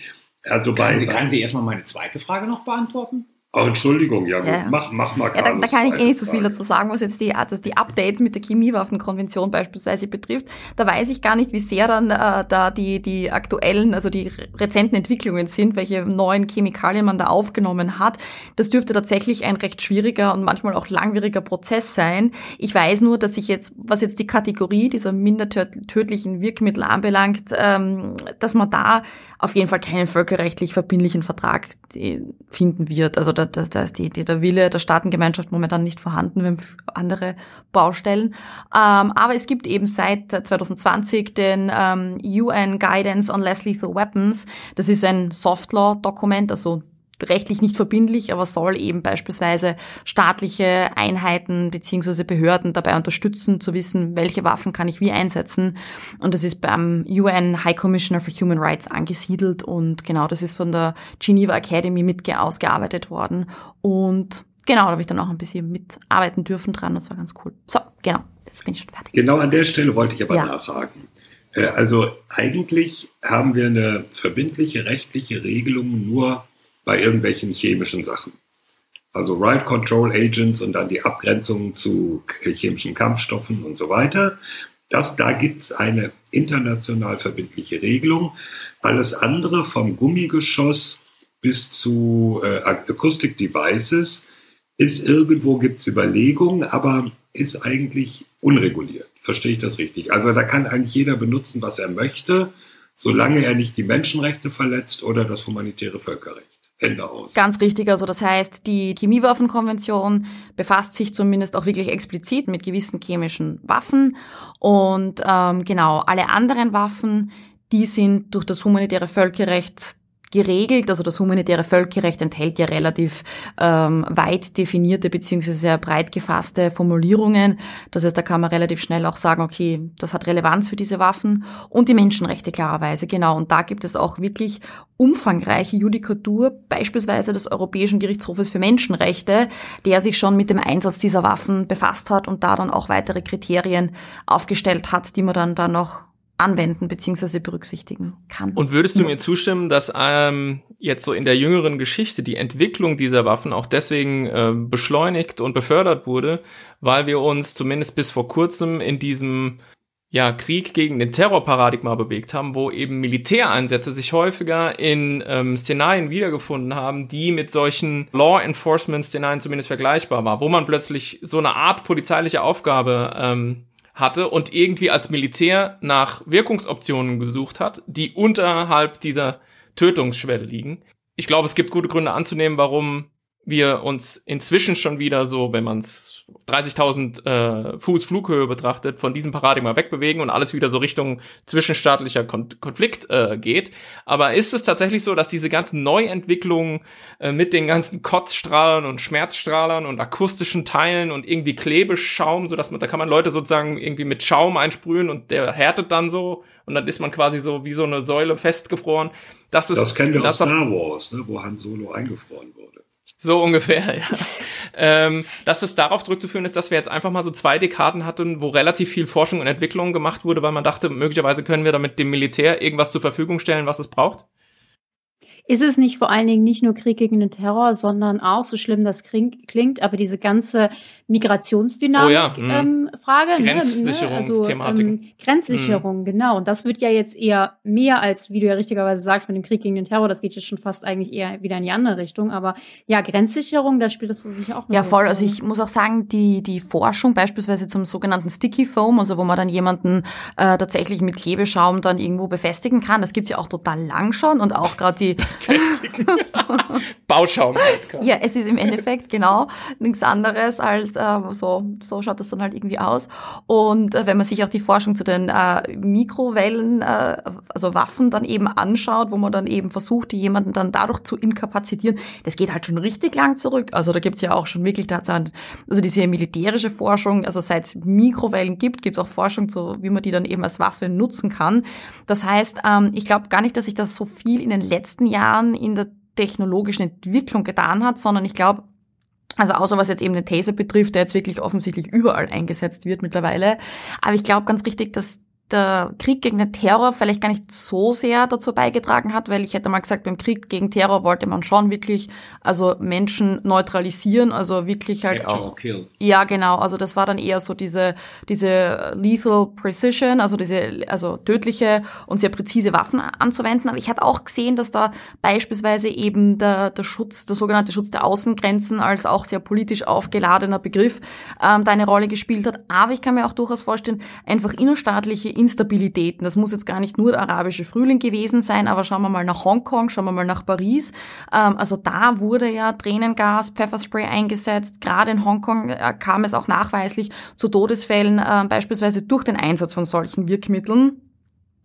Also
Kann
bei,
Sie, kann Sie erstmal meine zweite Frage noch beantworten?
Oh, Entschuldigung, ja,
Ja.
mach, mach mal
Ja, da, da kann ich eh nicht so viel dazu sagen, was jetzt die, also die Updates mit der Chemiewaffenkonvention beispielsweise betrifft. Da weiß ich gar nicht, wie sehr dann äh, da die, die aktuellen, also die rezenten Entwicklungen sind, welche neuen Chemikalien man da aufgenommen hat. Das dürfte tatsächlich ein recht schwieriger und manchmal auch langwieriger Prozess sein. Ich weiß nur, dass ich jetzt, was jetzt die Kategorie dieser minder tö- tödlichen Wirkmittel anbelangt, ähm, dass man da auf jeden Fall keinen völkerrechtlich verbindlichen Vertrag äh, finden wird. Also da, da, da ist die, die, der Wille der Staatengemeinschaft momentan nicht vorhanden, wir andere Baustellen. Ähm, aber es gibt eben seit 2020 den ähm, UN Guidance on Less Lethal Weapons. Das ist ein Softlaw-Dokument, also rechtlich nicht verbindlich, aber soll eben beispielsweise staatliche Einheiten beziehungsweise Behörden dabei unterstützen, zu wissen, welche Waffen kann ich wie einsetzen. Und das ist beim UN High Commissioner for Human Rights angesiedelt und genau, das ist von der Geneva Academy mit ausgearbeitet worden. Und genau, da habe ich dann auch ein bisschen mitarbeiten dürfen dran. Das war ganz cool. So, genau, jetzt bin ich schon fertig.
Genau an der Stelle wollte ich aber
Ja.
nachhaken. Äh, Also eigentlich haben wir eine verbindliche rechtliche Regelung nur bei irgendwelchen chemischen Sachen. Also Right Control Agents und dann die Abgrenzung zu k- chemischen Kampfstoffen und so weiter. Das, da gibt's eine international verbindliche Regelung. Alles andere vom Gummigeschoss bis zu äh, Acoustic Devices ist irgendwo gibt's Überlegungen, aber ist eigentlich unreguliert. Verstehe ich das richtig? Also da kann eigentlich jeder benutzen, was er möchte, solange er nicht die Menschenrechte verletzt oder das humanitäre Völkerrecht. Ende aus.
Ganz richtig, also das heißt, die Chemiewaffenkonvention befasst sich zumindest auch wirklich explizit mit gewissen chemischen Waffen und ähm, genau alle anderen Waffen, die sind durch das humanitäre Völkerrecht geregelt. Also das humanitäre Völkerrecht enthält ja relativ ähm, weit definierte beziehungsweise sehr breit gefasste Formulierungen. Das heißt, da kann man relativ schnell auch sagen, okay, das hat Relevanz für diese Waffen und die Menschenrechte klarerweise, genau. Und da gibt es auch wirklich umfangreiche Judikatur, beispielsweise des Europäischen Gerichtshofes für Menschenrechte, der sich schon mit dem Einsatz dieser Waffen befasst hat und da dann auch weitere Kriterien aufgestellt hat, die man dann da noch anwenden beziehungsweise berücksichtigen kann.
Und würdest du mir zustimmen, dass ähm, jetzt so in der jüngeren Geschichte die Entwicklung dieser Waffen auch deswegen äh, beschleunigt und befördert wurde, weil wir uns zumindest bis vor kurzem in diesem ja, Krieg gegen den Terrorparadigma bewegt haben, wo eben Militäreinsätze sich häufiger in ähm, Szenarien wiedergefunden haben, die mit solchen Law Enforcement Szenarien zumindest vergleichbar war, wo man plötzlich so eine Art polizeiliche Aufgabe ähm, hatte und irgendwie als Militär nach Wirkungsoptionen gesucht hat, die unterhalb dieser Tötungsschwelle liegen. Ich glaube, es gibt gute Gründe anzunehmen, warum wir uns inzwischen schon wieder so, wenn man es 30.000 äh, Fuß Flughöhe betrachtet, von diesem Paradigma wegbewegen und alles wieder so Richtung zwischenstaatlicher Kon Konflikt äh, geht. Aber ist es tatsächlich so, dass diese ganzen Neuentwicklungen äh, mit den ganzen Kotzstrahlern und Schmerzstrahlern und akustischen Teilen und irgendwie Klebeschaum, so dass man, da kann man Leute sozusagen irgendwie mit Schaum einsprühen und der härtet dann so und dann ist man quasi so wie so eine Säule festgefroren.
Das, ist, das kennen wir aus Star Wars, ne, wo Han Solo eingefroren wurde.
So ungefähr, ja. ähm, dass es darauf zurückzuführen ist, dass wir jetzt einfach mal so zwei Dekaden hatten, wo relativ viel Forschung und Entwicklung gemacht wurde, weil man dachte, möglicherweise können wir damit dem Militär irgendwas zur Verfügung stellen, was es braucht?
Ist es nicht vor allen Dingen nicht nur Krieg gegen den Terror, sondern auch, so schlimm das klingt, aber diese ganze Migrationsdynamik
oh ja,
mhm. ähm, Frage.
Grenzsicherungsthematik. Ne? Also, ähm,
Grenzsicherung, mhm. genau. Und das wird ja jetzt eher mehr als, wie du ja richtigerweise sagst, mit dem Krieg gegen den Terror, das geht jetzt schon fast eigentlich eher wieder in die andere Richtung. Aber ja, Grenzsicherung, da spielt das so sicher auch
eine Ja, voll. Also ich muss auch sagen, die, die Forschung beispielsweise zum sogenannten Sticky Foam, also wo man dann jemanden äh, tatsächlich mit Klebeschaum dann irgendwo befestigen kann, das gibt's ja auch total lang schon und auch gerade die
festigen. Bauschaum halt.
Ja, es ist im Endeffekt genau nichts anderes als äh, so, so schaut das dann halt irgendwie aus. Und äh, wenn man sich auch die Forschung zu den äh, Mikrowellen, äh, also Waffen dann eben anschaut, wo man dann eben versucht, jemanden dann dadurch zu inkapazitieren, das geht halt schon richtig lang zurück. Also da gibt's ja auch schon wirklich, da also diese militärische Forschung, also seit es Mikrowellen gibt, gibt's auch Forschung zu, wie man die dann eben als Waffe nutzen kann. Das heißt, ähm, ich glaube gar nicht, dass sich das so viel in den letzten Jahren Jahren in der technologischen Entwicklung getan hat, sondern ich glaube, also außer was jetzt eben den Taser betrifft, der jetzt wirklich offensichtlich überall eingesetzt wird mittlerweile. Aber ich glaube ganz richtig, dass der Krieg gegen den Terror vielleicht gar nicht so sehr dazu beigetragen hat, weil ich hätte mal gesagt, beim Krieg gegen Terror wollte man schon wirklich, also Menschen neutralisieren, also wirklich halt
Capture
auch.
Kill.
Ja, genau. Also das war dann eher so diese, diese lethal precision, also diese, also tödliche und sehr präzise Waffen anzuwenden. Aber ich hatte auch gesehen, dass da beispielsweise eben der, der Schutz, der sogenannte Schutz der Außengrenzen als auch sehr politisch aufgeladener Begriff ähm, da eine Rolle gespielt hat. Aber ich kann mir auch durchaus vorstellen, einfach innerstaatliche Instabilitäten. Das muss jetzt gar nicht nur der arabische Frühling gewesen sein, aber schauen wir mal nach Hongkong, schauen wir mal nach Paris. Ähm, also da wurde ja Tränengas, Pfefferspray eingesetzt. Gerade in Hongkong äh, kam es auch nachweislich zu Todesfällen, äh, beispielsweise durch den Einsatz von solchen Wirkmitteln.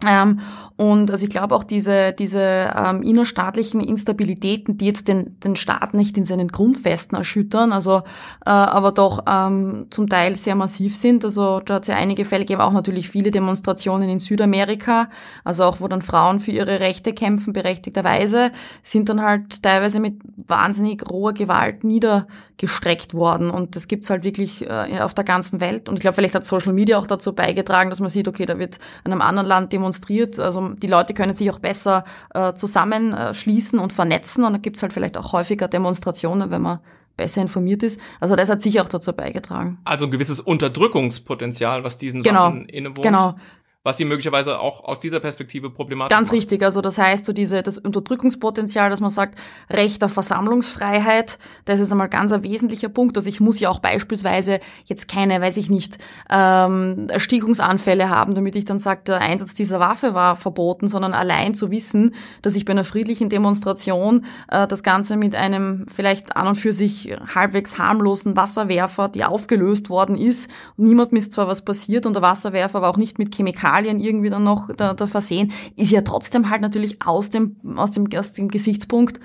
Ähm, und also ich glaube auch diese, diese ähm, innerstaatlichen Instabilitäten, die jetzt den, den Staat nicht in seinen Grundfesten erschüttern, also äh, aber doch ähm, zum Teil sehr massiv sind. Also da hat es ja einige Fälle gegeben, auch natürlich viele Demonstrationen in Südamerika, also auch wo dann Frauen für ihre Rechte kämpfen, berechtigterweise, sind dann halt teilweise mit wahnsinnig roher Gewalt niedergestreckt worden. Und das gibt's halt wirklich äh, auf der ganzen Welt. Und ich glaube, vielleicht hat Social Media auch dazu beigetragen, dass man sieht, okay, da wird in einem anderen Land demonstriert demonstriert. Also die Leute können sich auch besser äh, zusammenschließen und vernetzen und da gibt's halt vielleicht auch häufiger Demonstrationen, wenn man besser informiert ist. Also das hat sicher auch dazu beigetragen.
Also ein gewisses Unterdrückungspotenzial, was diesen
genau,
Sachen innewohnt.
Genau,
was sie möglicherweise auch aus dieser Perspektive problematisch
Ganz
macht.
richtig. Also das heißt, so diese, das Unterdrückungspotenzial, dass man sagt, Recht auf Versammlungsfreiheit, das ist einmal ganz ein wesentlicher Punkt. Also ich muss ja auch beispielsweise jetzt keine, weiß ich nicht, ähm, Erstickungsanfälle haben, damit ich dann sage, der Einsatz dieser Waffe war verboten, sondern allein zu wissen, dass ich bei einer friedlichen Demonstration äh, das Ganze mit einem vielleicht an und für sich halbwegs harmlosen Wasserwerfer, die aufgelöst worden ist, niemand ist zwar was passiert und der Wasserwerfer war auch nicht mit Chemikalien Chemikalien irgendwie dann noch da, da versehen, ist ja trotzdem halt natürlich aus dem, aus dem, aus dem Gesichtspunkt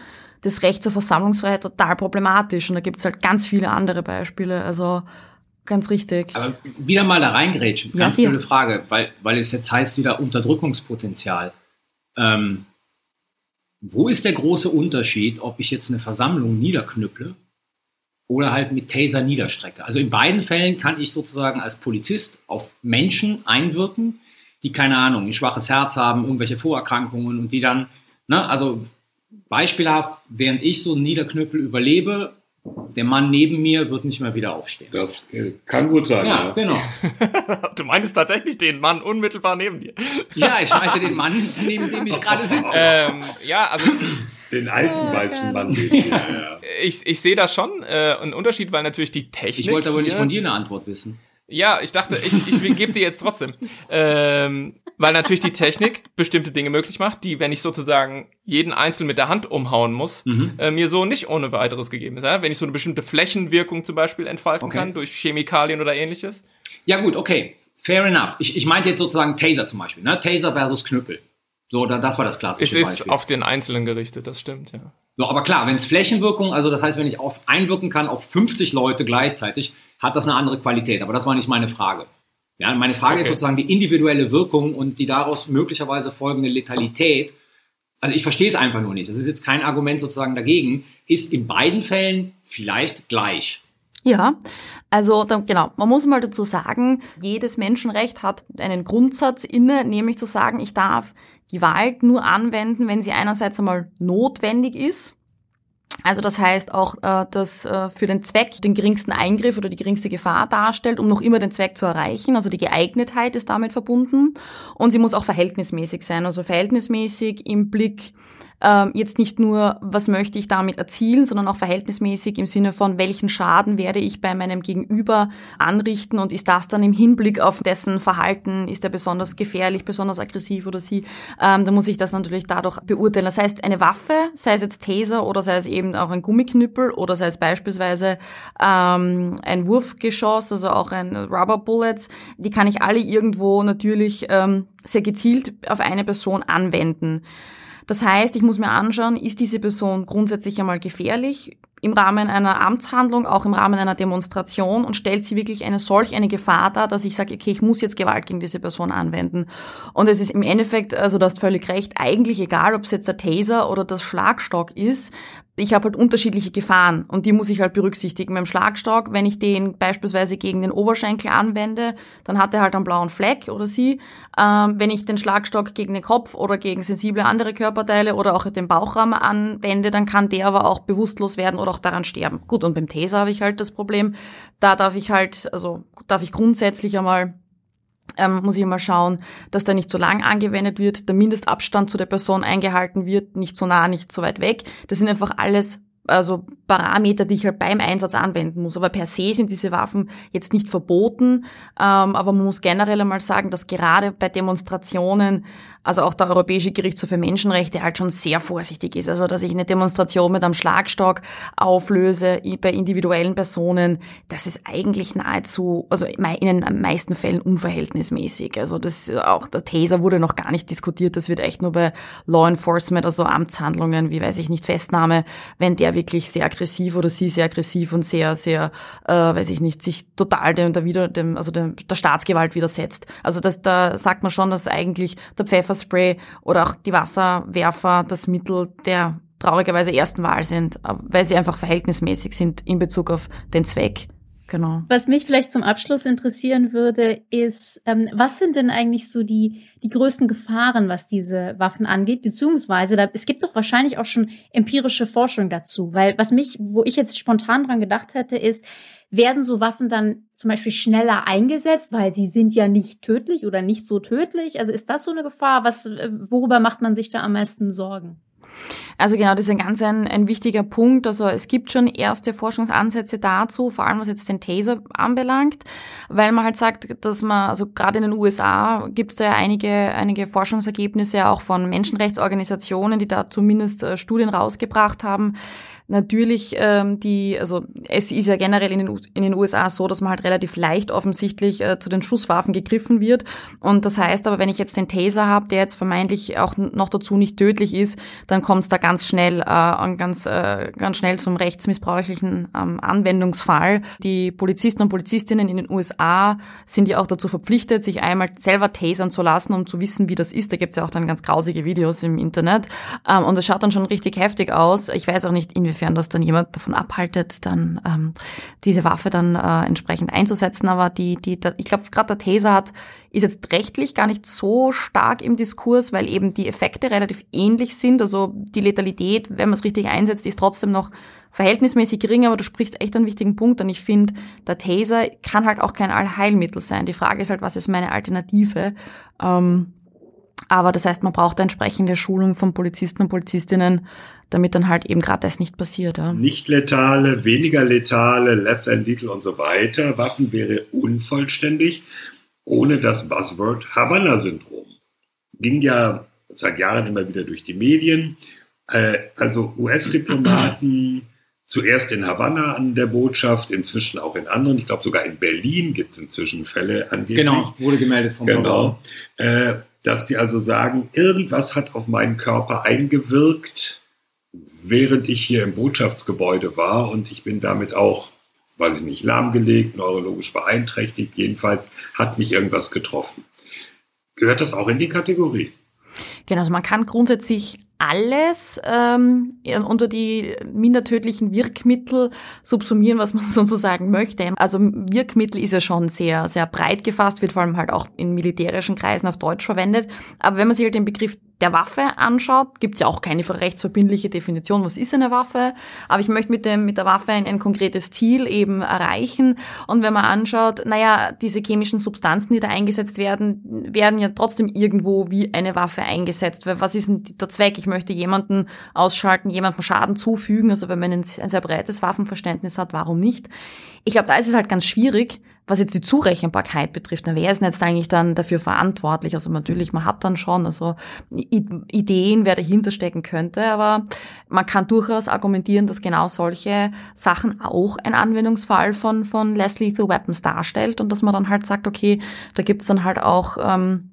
des Rechts zur Versammlungsfreiheit total problematisch. Und da gibt es halt ganz viele andere Beispiele. Also ganz richtig.
Aber wieder mal da reingerätschen. Ganz blöde Frage, weil, weil es jetzt heißt wieder Unterdrückungspotenzial. Ähm, wo ist der große Unterschied, ob ich jetzt eine Versammlung niederknüpple oder halt mit Taser niederstrecke? Also in beiden Fällen kann ich sozusagen als Polizist auf Menschen einwirken, die keine Ahnung, ein schwaches Herz haben, irgendwelche Vorerkrankungen und die dann, ne, also beispielhaft, während ich so einen Niederknüppel überlebe, der Mann neben mir wird nicht mehr wieder aufstehen.
Das äh, kann gut sein.
Ja, genau.
du meintest tatsächlich den Mann unmittelbar neben dir.
Ja, ich meinte den Mann, neben dem ich gerade sitze.
Ähm, ja, also
Den alten weißen Mann neben dir. Ja.
ich, ich sehe da schon äh, einen Unterschied, weil natürlich die Technik.
Ich wollte aber nicht von dir eine Antwort wissen.
Ja, ich dachte, ich, ich gebe dir jetzt trotzdem. Ähm, weil natürlich die Technik bestimmte Dinge möglich macht, die, wenn ich sozusagen jeden Einzelnen mit der Hand umhauen muss,
Mhm.
äh, mir so nicht ohne weiteres gegeben ist. Ja? Wenn ich so eine bestimmte Flächenwirkung zum Beispiel entfalten
Okay.
kann durch Chemikalien oder ähnliches.
Ja gut, okay. Fair enough. Ich, ich meinte jetzt sozusagen Taser zum Beispiel. Ne? Taser versus Knüppel. So, da, das war das
Es
klassische
ist
Beispiel.
auf den Einzelnen gerichtet, das stimmt, ja.
So, aber klar, wenn es Flächenwirkung, also das heißt, wenn ich auf einwirken kann auf 50 Leute gleichzeitig, hat das eine andere Qualität. Aber das war nicht meine Frage. Ja, meine Frage ist
Okay.
sozusagen die individuelle Wirkung und die daraus möglicherweise folgende Letalität. Also ich verstehe es einfach nur nicht. Das ist jetzt kein Argument sozusagen dagegen. Ist in beiden Fällen vielleicht gleich.
Ja, also genau, man muss mal dazu sagen, jedes Menschenrecht hat einen Grundsatz inne, nämlich zu sagen, ich darf Gewalt nur anwenden, wenn sie einerseits einmal notwendig ist. Also das heißt auch, äh, dass äh, für den Zweck den geringsten Eingriff oder die geringste Gefahr darstellt, um noch immer den Zweck zu erreichen. Also die Geeignetheit ist damit verbunden. Und sie muss auch verhältnismäßig sein. Also verhältnismäßig im Blick ähm, jetzt nicht nur, was möchte ich damit erzielen, sondern auch verhältnismäßig im Sinne von, welchen Schaden werde ich bei meinem Gegenüber anrichten und ist das dann im Hinblick auf dessen Verhalten, ist er besonders gefährlich, besonders aggressiv oder sie, ähm, dann muss ich das natürlich dadurch beurteilen. Das heißt, eine Waffe, sei es jetzt Taser oder sei es eben auch ein Gummiknüppel oder sei es beispielsweise ähm, ein Wurfgeschoss, also auch ein Rubber Bullets, die kann ich alle irgendwo natürlich ähm, sehr gezielt auf eine Person anwenden. Das heißt, ich muss mir anschauen, ist diese Person grundsätzlich einmal gefährlich im Rahmen einer Amtshandlung, auch im Rahmen einer Demonstration und stellt sie wirklich eine solch eine Gefahr dar, dass ich sage, okay, ich muss jetzt Gewalt gegen diese Person anwenden. Und es ist im Endeffekt, also du hast völlig recht, eigentlich egal, ob es jetzt der Taser oder das Schlagstock ist, ich habe halt unterschiedliche Gefahren und die muss ich halt berücksichtigen. Beim Schlagstock, wenn ich den beispielsweise gegen den Oberschenkel anwende, dann hat er halt einen blauen Fleck oder sie. Ähm, wenn ich den Schlagstock gegen den Kopf oder gegen sensible andere Körperteile oder auch den Bauchraum anwende, dann kann der aber auch bewusstlos werden oder auch daran sterben. Gut, und beim Taser habe ich halt das Problem, da darf ich halt, also darf ich grundsätzlich einmal ähm, muss ich mal schauen, dass der nicht zu lang angewendet wird, der Mindestabstand zu der Person eingehalten wird, nicht so nah, nicht so weit weg. Das sind einfach alles also Parameter, die ich halt beim Einsatz anwenden muss. Aber per se sind diese Waffen jetzt nicht verboten. Ähm, aber man muss generell einmal sagen, dass gerade bei Demonstrationen, also auch der Europäische Gerichtshof für Menschenrechte halt schon sehr vorsichtig ist. Also dass ich eine Demonstration mit einem Schlagstock auflöse bei individuellen Personen, das ist eigentlich nahezu, also in den meisten Fällen unverhältnismäßig. Also das auch der Taser wurde noch gar nicht diskutiert. Das wird echt nur bei Law Enforcement, also Amtshandlungen, wie weiß ich nicht, Festnahme, wenn der wirklich sehr aggressiv oder sie sehr aggressiv und sehr, sehr, äh, weiß ich nicht, sich total dem, der wieder, dem, also dem, der Staatsgewalt widersetzt. Also das, da sagt man schon, dass eigentlich der Pfefferspray oder auch die Wasserwerfer das Mittel der traurigerweise ersten Wahl sind, äh, weil sie einfach verhältnismäßig sind in Bezug auf den Zweck. Genau.
Was mich vielleicht zum Abschluss interessieren würde, ist, ähm, was sind denn eigentlich so die, die größten Gefahren, was diese Waffen angeht? Beziehungsweise, da, es gibt doch wahrscheinlich auch schon empirische Forschung dazu, weil was mich, wo ich jetzt spontan dran gedacht hätte, ist, werden so Waffen dann zum Beispiel schneller eingesetzt, weil sie sind ja nicht tödlich oder nicht so tödlich? Also ist das so eine Gefahr? Was, äh, worüber macht man sich da am meisten Sorgen?
Also genau, das ist ein ganz ein, ein wichtiger Punkt. Also es gibt schon erste Forschungsansätze dazu, vor allem was jetzt den Taser anbelangt, weil man halt sagt, dass man, also gerade in den USA gibt es da ja einige, einige Forschungsergebnisse auch von Menschenrechtsorganisationen, die da zumindest äh, Studien rausgebracht haben. Natürlich, ähm, die, also es ist ja generell in den, in den USA so, dass man halt relativ leicht offensichtlich äh, zu den Schusswaffen gegriffen wird. Und das heißt aber, wenn ich jetzt den Taser habe, der jetzt vermeintlich auch noch dazu nicht tödlich ist, dann kommt es da ganz schnell äh, und ganz, äh, ganz schnell zum rechtsmissbräuchlichen ähm, Anwendungsfall. Die Polizisten und Polizistinnen in den USA sind ja auch dazu verpflichtet, sich einmal selber tasern zu lassen, um zu wissen, wie das ist. Da gibt's ja auch dann ganz grausige Videos im Internet. Ähm, und das schaut dann schon richtig heftig aus. Ich weiß auch nicht, inwiefern inwiefern das dann jemand davon abhaltet, dann ähm, diese Waffe dann äh, entsprechend einzusetzen. Aber die, die, der, ich glaube, gerade der Taser hat, ist jetzt rechtlich gar nicht so stark im Diskurs, weil eben die Effekte relativ ähnlich sind. Also die Letalität, wenn man es richtig einsetzt, ist trotzdem noch verhältnismäßig gering, aber du sprichst echt einen wichtigen Punkt und ich finde, der Taser kann halt auch kein Allheilmittel sein. Die Frage ist halt, was ist meine Alternative? Ähm, aber das heißt, man braucht entsprechende Schulung von Polizisten und Polizistinnen, damit dann halt eben gerade das nicht passiert. Ja.
Nicht letale, weniger letale, less than lethal und so weiter. Waffen wäre unvollständig ohne das Buzzword Havanna-Syndrom. Ging ja seit Jahren immer wieder durch die Medien. Äh, also US-Diplomaten, zuerst in Havanna an der Botschaft, inzwischen auch in anderen. Ich glaube, sogar in Berlin gibt es inzwischen Fälle angeblich.
Genau, wurde gemeldet
vom Genau. Äh, dass die also sagen, irgendwas hat auf meinen Körper eingewirkt, während ich hier im Botschaftsgebäude war und ich bin damit auch, weiß ich nicht, lahmgelegt, neurologisch beeinträchtigt. Jedenfalls hat mich irgendwas getroffen. Gehört das auch in die Kategorie?
Genau, also man kann grundsätzlich alles ähm, unter die minder tödlichen Wirkmittel subsumieren, was man sozusagen möchte. Also Wirkmittel ist ja schon sehr, sehr breit gefasst, wird vor allem halt auch in militärischen Kreisen auf Deutsch verwendet. Aber wenn man sich halt den Begriff der Waffe anschaut, gibt es ja auch keine rechtsverbindliche Definition, was ist eine Waffe. Aber ich möchte mit, dem, mit der Waffe ein, ein konkretes Ziel eben erreichen. Und wenn man anschaut, naja, diese chemischen Substanzen, die da eingesetzt werden, werden ja trotzdem irgendwo wie eine Waffe eingesetzt. Weil was ist denn der Zweck? Ich möchte jemanden ausschalten, jemandem Schaden zufügen. Also wenn man ein, ein sehr breites Waffenverständnis hat, warum nicht? Ich glaube, da ist es halt ganz schwierig, was jetzt die Zurechenbarkeit betrifft, wer ist denn jetzt eigentlich dann dafür verantwortlich? Also natürlich, man hat dann schon also Ideen, wer dahinter stecken könnte, aber man kann durchaus argumentieren, dass genau solche Sachen auch ein Anwendungsfall von, von Less Lethal Weapons darstellt und dass man dann halt sagt, okay, da gibt's dann halt auch ähm,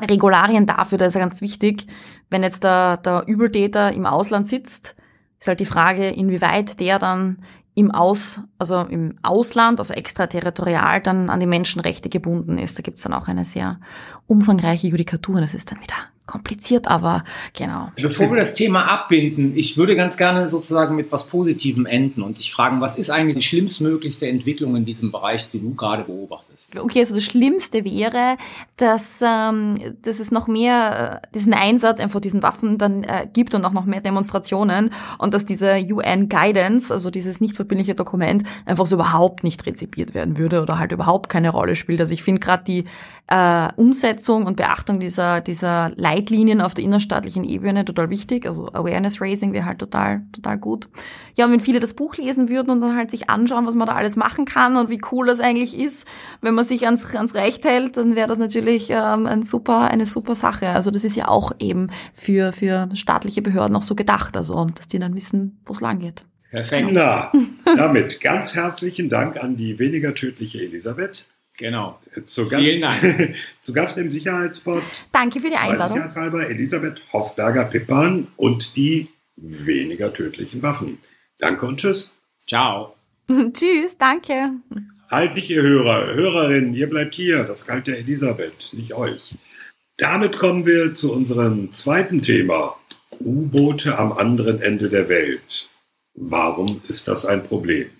Regularien dafür, das ist ja ganz wichtig. Wenn jetzt der, der Übeltäter im Ausland sitzt, ist halt die Frage, inwieweit der dann im Aus, also im Ausland, also extraterritorial dann an die Menschenrechte gebunden ist. Da gibt's dann auch eine sehr umfangreiche Judikatur. Das ist dann wieder kompliziert, aber genau.
Bevor wir das Thema abbinden, ich würde ganz gerne sozusagen mit was Positivem enden und dich fragen, was ist eigentlich die schlimmstmöglichste Entwicklung in diesem Bereich, die du gerade beobachtest?
Okay, also das Schlimmste wäre, dass, ähm, dass es noch mehr äh, diesen Einsatz einfach diesen Waffen dann äh, gibt und auch noch mehr Demonstrationen und dass diese UN Guidance, also dieses nicht verbindliche Dokument, einfach so überhaupt nicht rezipiert werden würde oder halt überhaupt keine Rolle spielt. Also ich finde gerade die äh, Umsetzung und Beachtung dieser, dieser Leitlinien auf der innerstaatlichen Ebene total wichtig. Also Awareness Raising wäre halt total, total gut. Ja, und wenn viele das Buch lesen würden und dann halt sich anschauen, was man da alles machen kann und wie cool das eigentlich ist, wenn man sich ans, ans Recht hält, dann wäre das natürlich ähm, ein super, eine super Sache. Also das ist ja auch eben für, für staatliche Behörden auch so gedacht, also dass die dann wissen, wo es lang geht.
Perfekt. Na, damit ganz herzlichen Dank an die weniger tödliche Elisabeth.
Genau.
Zu Gast, Vielen Dank. zu Gast im Sicherheitspot.
Danke für die Einladung.
Sicherheitshalber Elisabeth Hoffberger-Pippan und die weniger tödlichen Waffen. Danke und tschüss.
Ciao.
tschüss, danke.
Halt nicht, ihr Hörer, Hörerinnen, ihr bleibt hier. Das galt der Elisabeth, nicht euch. Damit kommen wir zu unserem zweiten Thema. U-Boote am anderen Ende der Welt. Warum ist das ein Problem?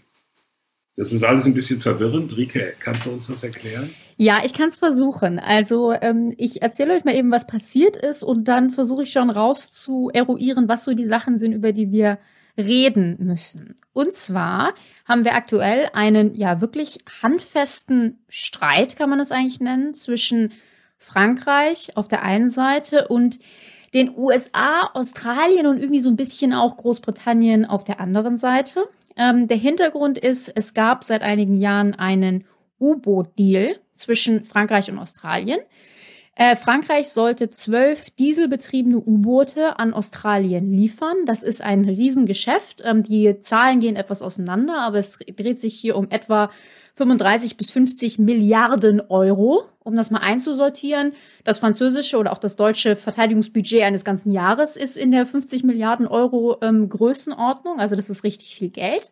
Das ist alles ein bisschen verwirrend. Rike, kannst du uns das erklären?
Ja, ich kann es versuchen. Also ähm, ich erzähle euch mal eben, was passiert ist und dann versuche ich schon raus zu eruieren, was so die Sachen sind, über die wir reden müssen. Und zwar haben wir aktuell einen ja wirklich handfesten Streit, kann man das eigentlich nennen, zwischen Frankreich auf der einen Seite und den USA, Australien und irgendwie so ein bisschen auch Großbritannien auf der anderen Seite. Ähm, der Hintergrund ist, es gab seit einigen Jahren einen U-Boot-Deal zwischen Frankreich und Australien. Äh, Frankreich sollte zwölf dieselbetriebene U-Boote an Australien liefern. Das ist ein Riesengeschäft. Ähm, die Zahlen gehen etwas auseinander, aber es dreht sich hier um etwa 35 bis 50 Milliarden Euro, um das mal einzusortieren. Das französische oder auch das deutsche Verteidigungsbudget eines ganzen Jahres ist in der 50 Milliarden Euro ähm, Größenordnung. Also das ist richtig viel Geld.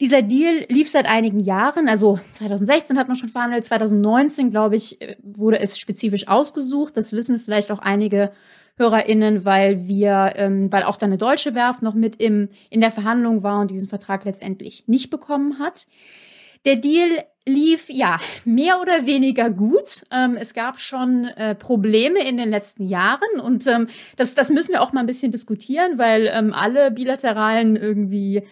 Dieser Deal lief seit einigen Jahren, also 2016 hat man schon verhandelt, 2019, glaube ich, wurde es spezifisch ausgesucht. Das wissen vielleicht auch einige HörerInnen, weil wir, ähm, weil auch dann eine deutsche Werft noch mit im, in der Verhandlung war und diesen Vertrag letztendlich nicht bekommen hat. Der Deal lief ja mehr oder weniger gut. Ähm, es gab schon äh, Probleme in den letzten Jahren und ähm, das, das müssen wir auch mal ein bisschen diskutieren, weil ähm, alle bilateralen irgendwie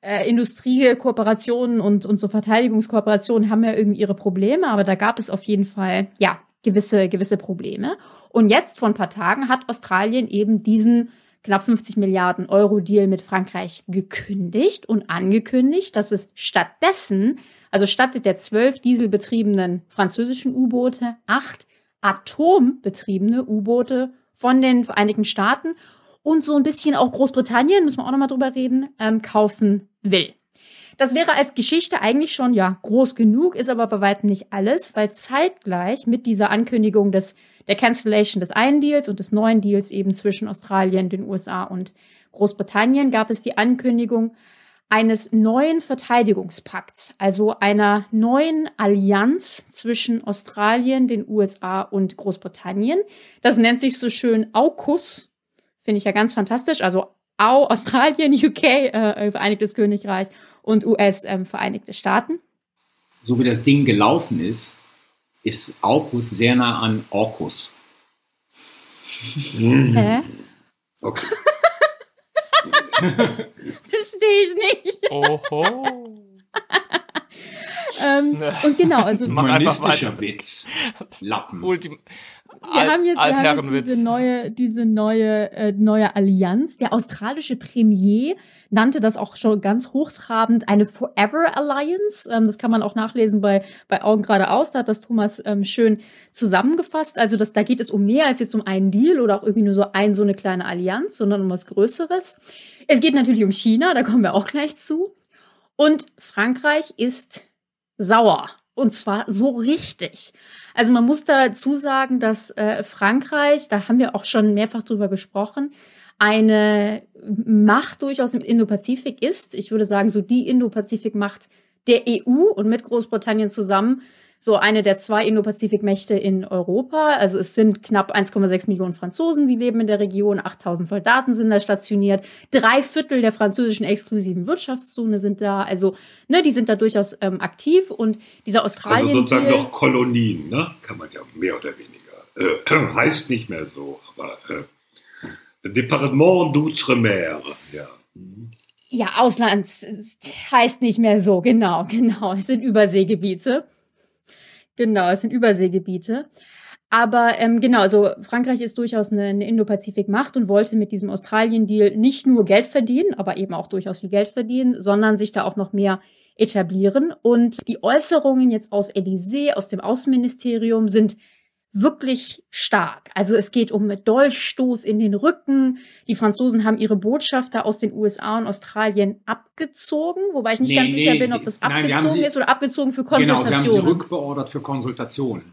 äh, Industriekooperationen und, und so Verteidigungskooperationen haben ja irgendwie ihre Probleme, aber da gab es auf jeden Fall, ja, gewisse, gewisse Probleme. Und jetzt, vor ein paar Tagen, hat Australien eben diesen knapp 50 Milliarden Euro Deal mit Frankreich gekündigt und angekündigt, dass es stattdessen, also statt der zwölf dieselbetriebenen französischen U-Boote, acht atombetriebene U-Boote von den Vereinigten Staaten und so ein bisschen auch Großbritannien, müssen wir auch nochmal drüber reden, ähm, kaufen will. Das wäre als Geschichte eigentlich schon, ja, groß genug, ist aber bei weitem nicht alles, weil zeitgleich mit dieser Ankündigung des, der Cancellation des einen Deals und des neuen Deals eben zwischen Australien, den USA und Großbritannien gab es die Ankündigung eines neuen Verteidigungspakts, also einer neuen Allianz zwischen Australien, den USA und Großbritannien. Das nennt sich so schön AUKUS, Finde ich ja ganz fantastisch. Also Au, Australien, UK, äh, Vereinigtes Königreich und US, äh, Vereinigte Staaten.
So wie das Ding gelaufen ist, ist AUKUS sehr nah an AUKUS.
Hä?
Okay.
Verstehe ich nicht.
Oho.
ähm, und genau, also
Humanistischer. Witz. Lappen.
Ultim
wir haben jetzt, wir haben jetzt diese neue, diese neue, äh, neue Allianz. Der australische Premier nannte das auch schon ganz hochtrabend eine Forever Alliance. Ähm, das kann man auch nachlesen bei, bei Augen geradeaus. Da hat das Thomas ähm, schön zusammengefasst. Also das, da geht es um mehr als jetzt um einen Deal oder auch irgendwie nur so ein, so eine kleine Allianz, sondern um was Größeres. Es geht natürlich um China, da kommen wir auch gleich zu. Und Frankreich ist sauer. Und zwar so richtig. Also man muss dazu sagen, dass äh, Frankreich, da haben wir auch schon mehrfach drüber gesprochen, eine Macht durchaus im Indopazifik ist. Ich würde sagen, so die Indopazifik-Macht der EU und mit Großbritannien zusammen so eine der zwei Indo-Pazifik-Mächte in Europa. Also es sind knapp 1,6 Millionen Franzosen, die leben in der Region. 8000 Soldaten sind da stationiert. Drei Viertel der französischen exklusiven Wirtschaftszone sind da. Also, ne, die sind da durchaus ähm, aktiv. Und dieser Australien.
Also sozusagen noch Kolonien, ne? Kann man ja mehr oder weniger. Äh, heißt nicht mehr so, aber äh, Departement d'Outre-mer, ja.
Ja, Auslands heißt nicht mehr so, genau, genau. Es sind Überseegebiete. Genau, es sind Überseegebiete. Aber ähm, genau, also Frankreich ist durchaus eine, eine Indo-Pazifik-Macht und wollte mit diesem Australien-Deal nicht nur Geld verdienen, aber eben auch durchaus viel Geld verdienen, sondern sich da auch noch mehr etablieren. Und die Äußerungen jetzt aus Élysée, aus dem Außenministerium, sind wirklich stark. Also es geht um Dolchstoß in den Rücken. Die Franzosen haben ihre Botschafter aus den USA und Australien abgezogen, wobei ich nicht
Nee,
ganz sicher
nee,
bin, ob das
nein,
abgezogen
sie-
ist oder abgezogen für
Genau, sie haben sie
Konsultationen.
rückbeordert für Konsultationen.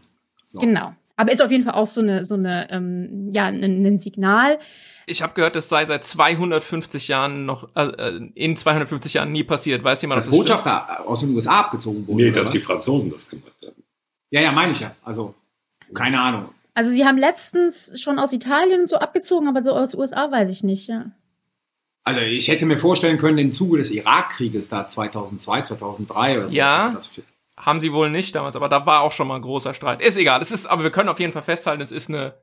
So.
Genau. Aber ist auf jeden Fall auch so eine, so eine, ähm, ja, ein, ein Signal.
Ich habe gehört, es sei seit 250 Jahren noch, äh, in 250 Jahren nie passiert. Weiß jemand,
Dass
das stimmt?
Botschafter aus den USA abgezogen wurden.
Nee, dass
was?
die Franzosen das gemacht haben.
Ja, ja, meine ich ja. Also, keine Ahnung.
Also sie haben letztens schon aus Italien und so abgezogen, aber so aus USA weiß ich nicht, ja.
Also, ich hätte mir vorstellen können, im Zuge des Irakkrieges da 2002, 2003 oder so.
Ja. Haben sie wohl nicht damals, aber da war auch schon mal ein großer Streit. Ist egal, es ist, aber wir können auf jeden Fall festhalten, es ist eine,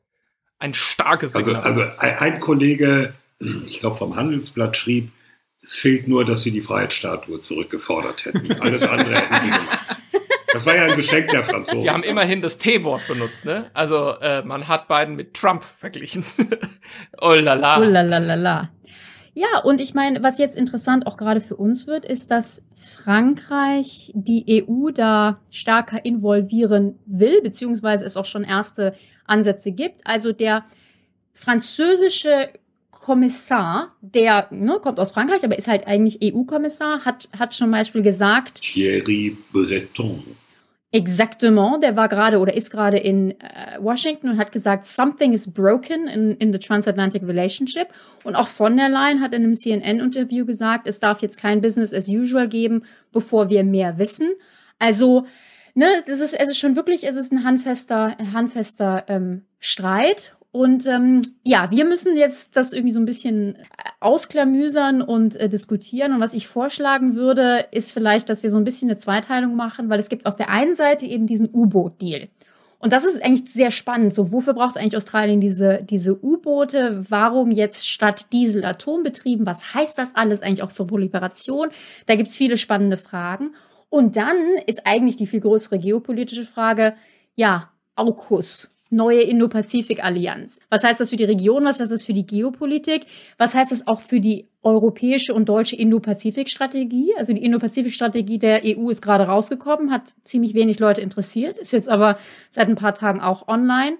ein starkes
Also,
Signal.
also ein ein Kollege, ich glaube vom Handelsblatt, schrieb, es fehlt nur, dass sie die Freiheitsstatue zurückgefordert hätten. Alles andere hätten sie gemacht. Das war ja ein Geschenk der Franzosen.
Sie haben immerhin das T-Wort benutzt, ne? Also äh, man hat beiden mit Trump verglichen. oh la la.
Oh la la la la. Ja, und ich meine, was jetzt interessant auch gerade für uns wird, ist, dass Frankreich die EU da stärker involvieren will, beziehungsweise es auch schon erste Ansätze gibt. Also der französische Kommissar, der ne, kommt aus Frankreich, aber ist halt eigentlich EU-Kommissar, hat, hat zum Beispiel gesagt,
Thierry Breton.
Exactement, der war gerade oder ist gerade in äh, Washington und hat gesagt, something is broken in, in the transatlantic relationship. Und auch von der Leyen hat in einem CNN-Interview gesagt, es darf jetzt kein Business as usual geben, bevor wir mehr wissen. Also, ne, das ist, es ist schon wirklich, es ist ein handfester, handfester ähm, Streit. Und ähm, ja, wir müssen jetzt das irgendwie so ein bisschen äh, ausklamüsern und äh, diskutieren. Und was ich vorschlagen würde, ist vielleicht, dass wir so ein bisschen eine Zweiteilung machen, weil es gibt auf der einen Seite eben diesen U-Boot-Deal. Und das ist eigentlich sehr spannend. So, wofür braucht eigentlich Australien diese, diese U-Boote? Warum jetzt statt Diesel Atombetrieben? Was heißt das alles eigentlich auch für Proliferation? Da gibt's viele spannende Fragen. Und dann ist eigentlich die viel größere geopolitische Frage, ja, AUKUS, neue Indo-Pazifik-Allianz. Was heißt das für die Region? Was heißt das für die Geopolitik? Was heißt das auch für die europäische und deutsche Indo-Pazifik-Strategie? Also die Indo-Pazifik-Strategie der EU ist gerade rausgekommen, hat ziemlich wenig Leute interessiert, ist jetzt aber seit ein paar Tagen auch online.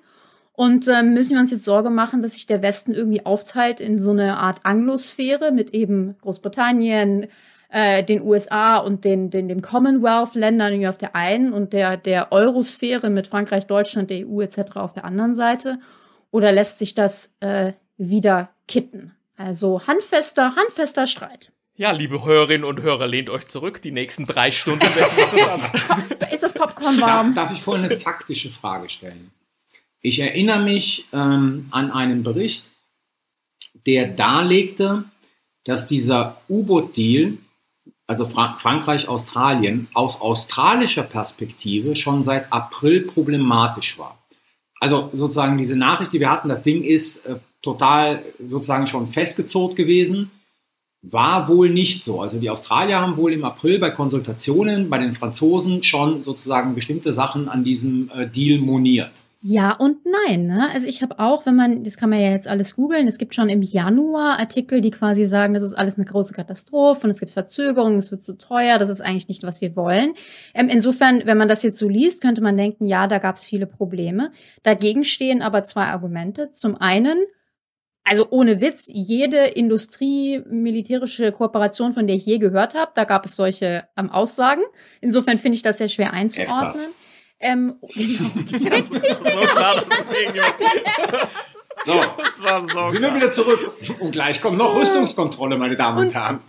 Und äh, müssen wir uns jetzt Sorge machen, dass sich der Westen irgendwie aufteilt in so eine Art Anglosphäre mit eben Großbritannien, äh, den USA und den, den, den Commonwealth-Ländern auf der einen und der, der Eurosphäre mit Frankreich, Deutschland, der EU etc. auf der anderen Seite? Oder lässt sich das äh, wieder kitten? Also handfester, handfester Streit.
Ja, liebe Hörerinnen und Hörer, lehnt euch zurück. Die nächsten drei Stunden werden interessant.
Ist das Popcorn warm?
Darf, darf ich vorhin eine faktische Frage stellen? Ich erinnere mich ähm, an einen Bericht, der darlegte, dass dieser U-Boot-Deal also Fra Frankreich, Australien, aus australischer Perspektive schon seit April problematisch war. Also sozusagen diese Nachricht, die wir hatten, das Ding ist äh, total sozusagen schon festgezurrt gewesen, war wohl nicht so. Also die Australier haben wohl im April bei Konsultationen bei den Franzosen schon sozusagen bestimmte Sachen an diesem äh, Deal moniert.
Ja und nein. Ne? Also ich habe auch, wenn man, das kann man ja jetzt alles googeln, es gibt schon im Januar Artikel, die quasi sagen, das ist alles eine große Katastrophe und es gibt Verzögerungen, es wird zu teuer, das ist eigentlich nicht, was wir wollen. Ähm, insofern, wenn man das jetzt so liest, könnte man denken, ja, da gab es viele Probleme. Dagegen stehen aber zwei Argumente. Zum einen, also ohne Witz, jede Industrie, militärische Kooperation, von der ich je gehört habe, da gab es solche ähm, Aussagen. Insofern finde ich das sehr schwer einzuordnen. Ähm, genau. Ich denke nicht, so klar,
so, das war so sind wir wieder zurück. Und gleich kommt noch Rüstungskontrolle, meine Damen und, und Herren.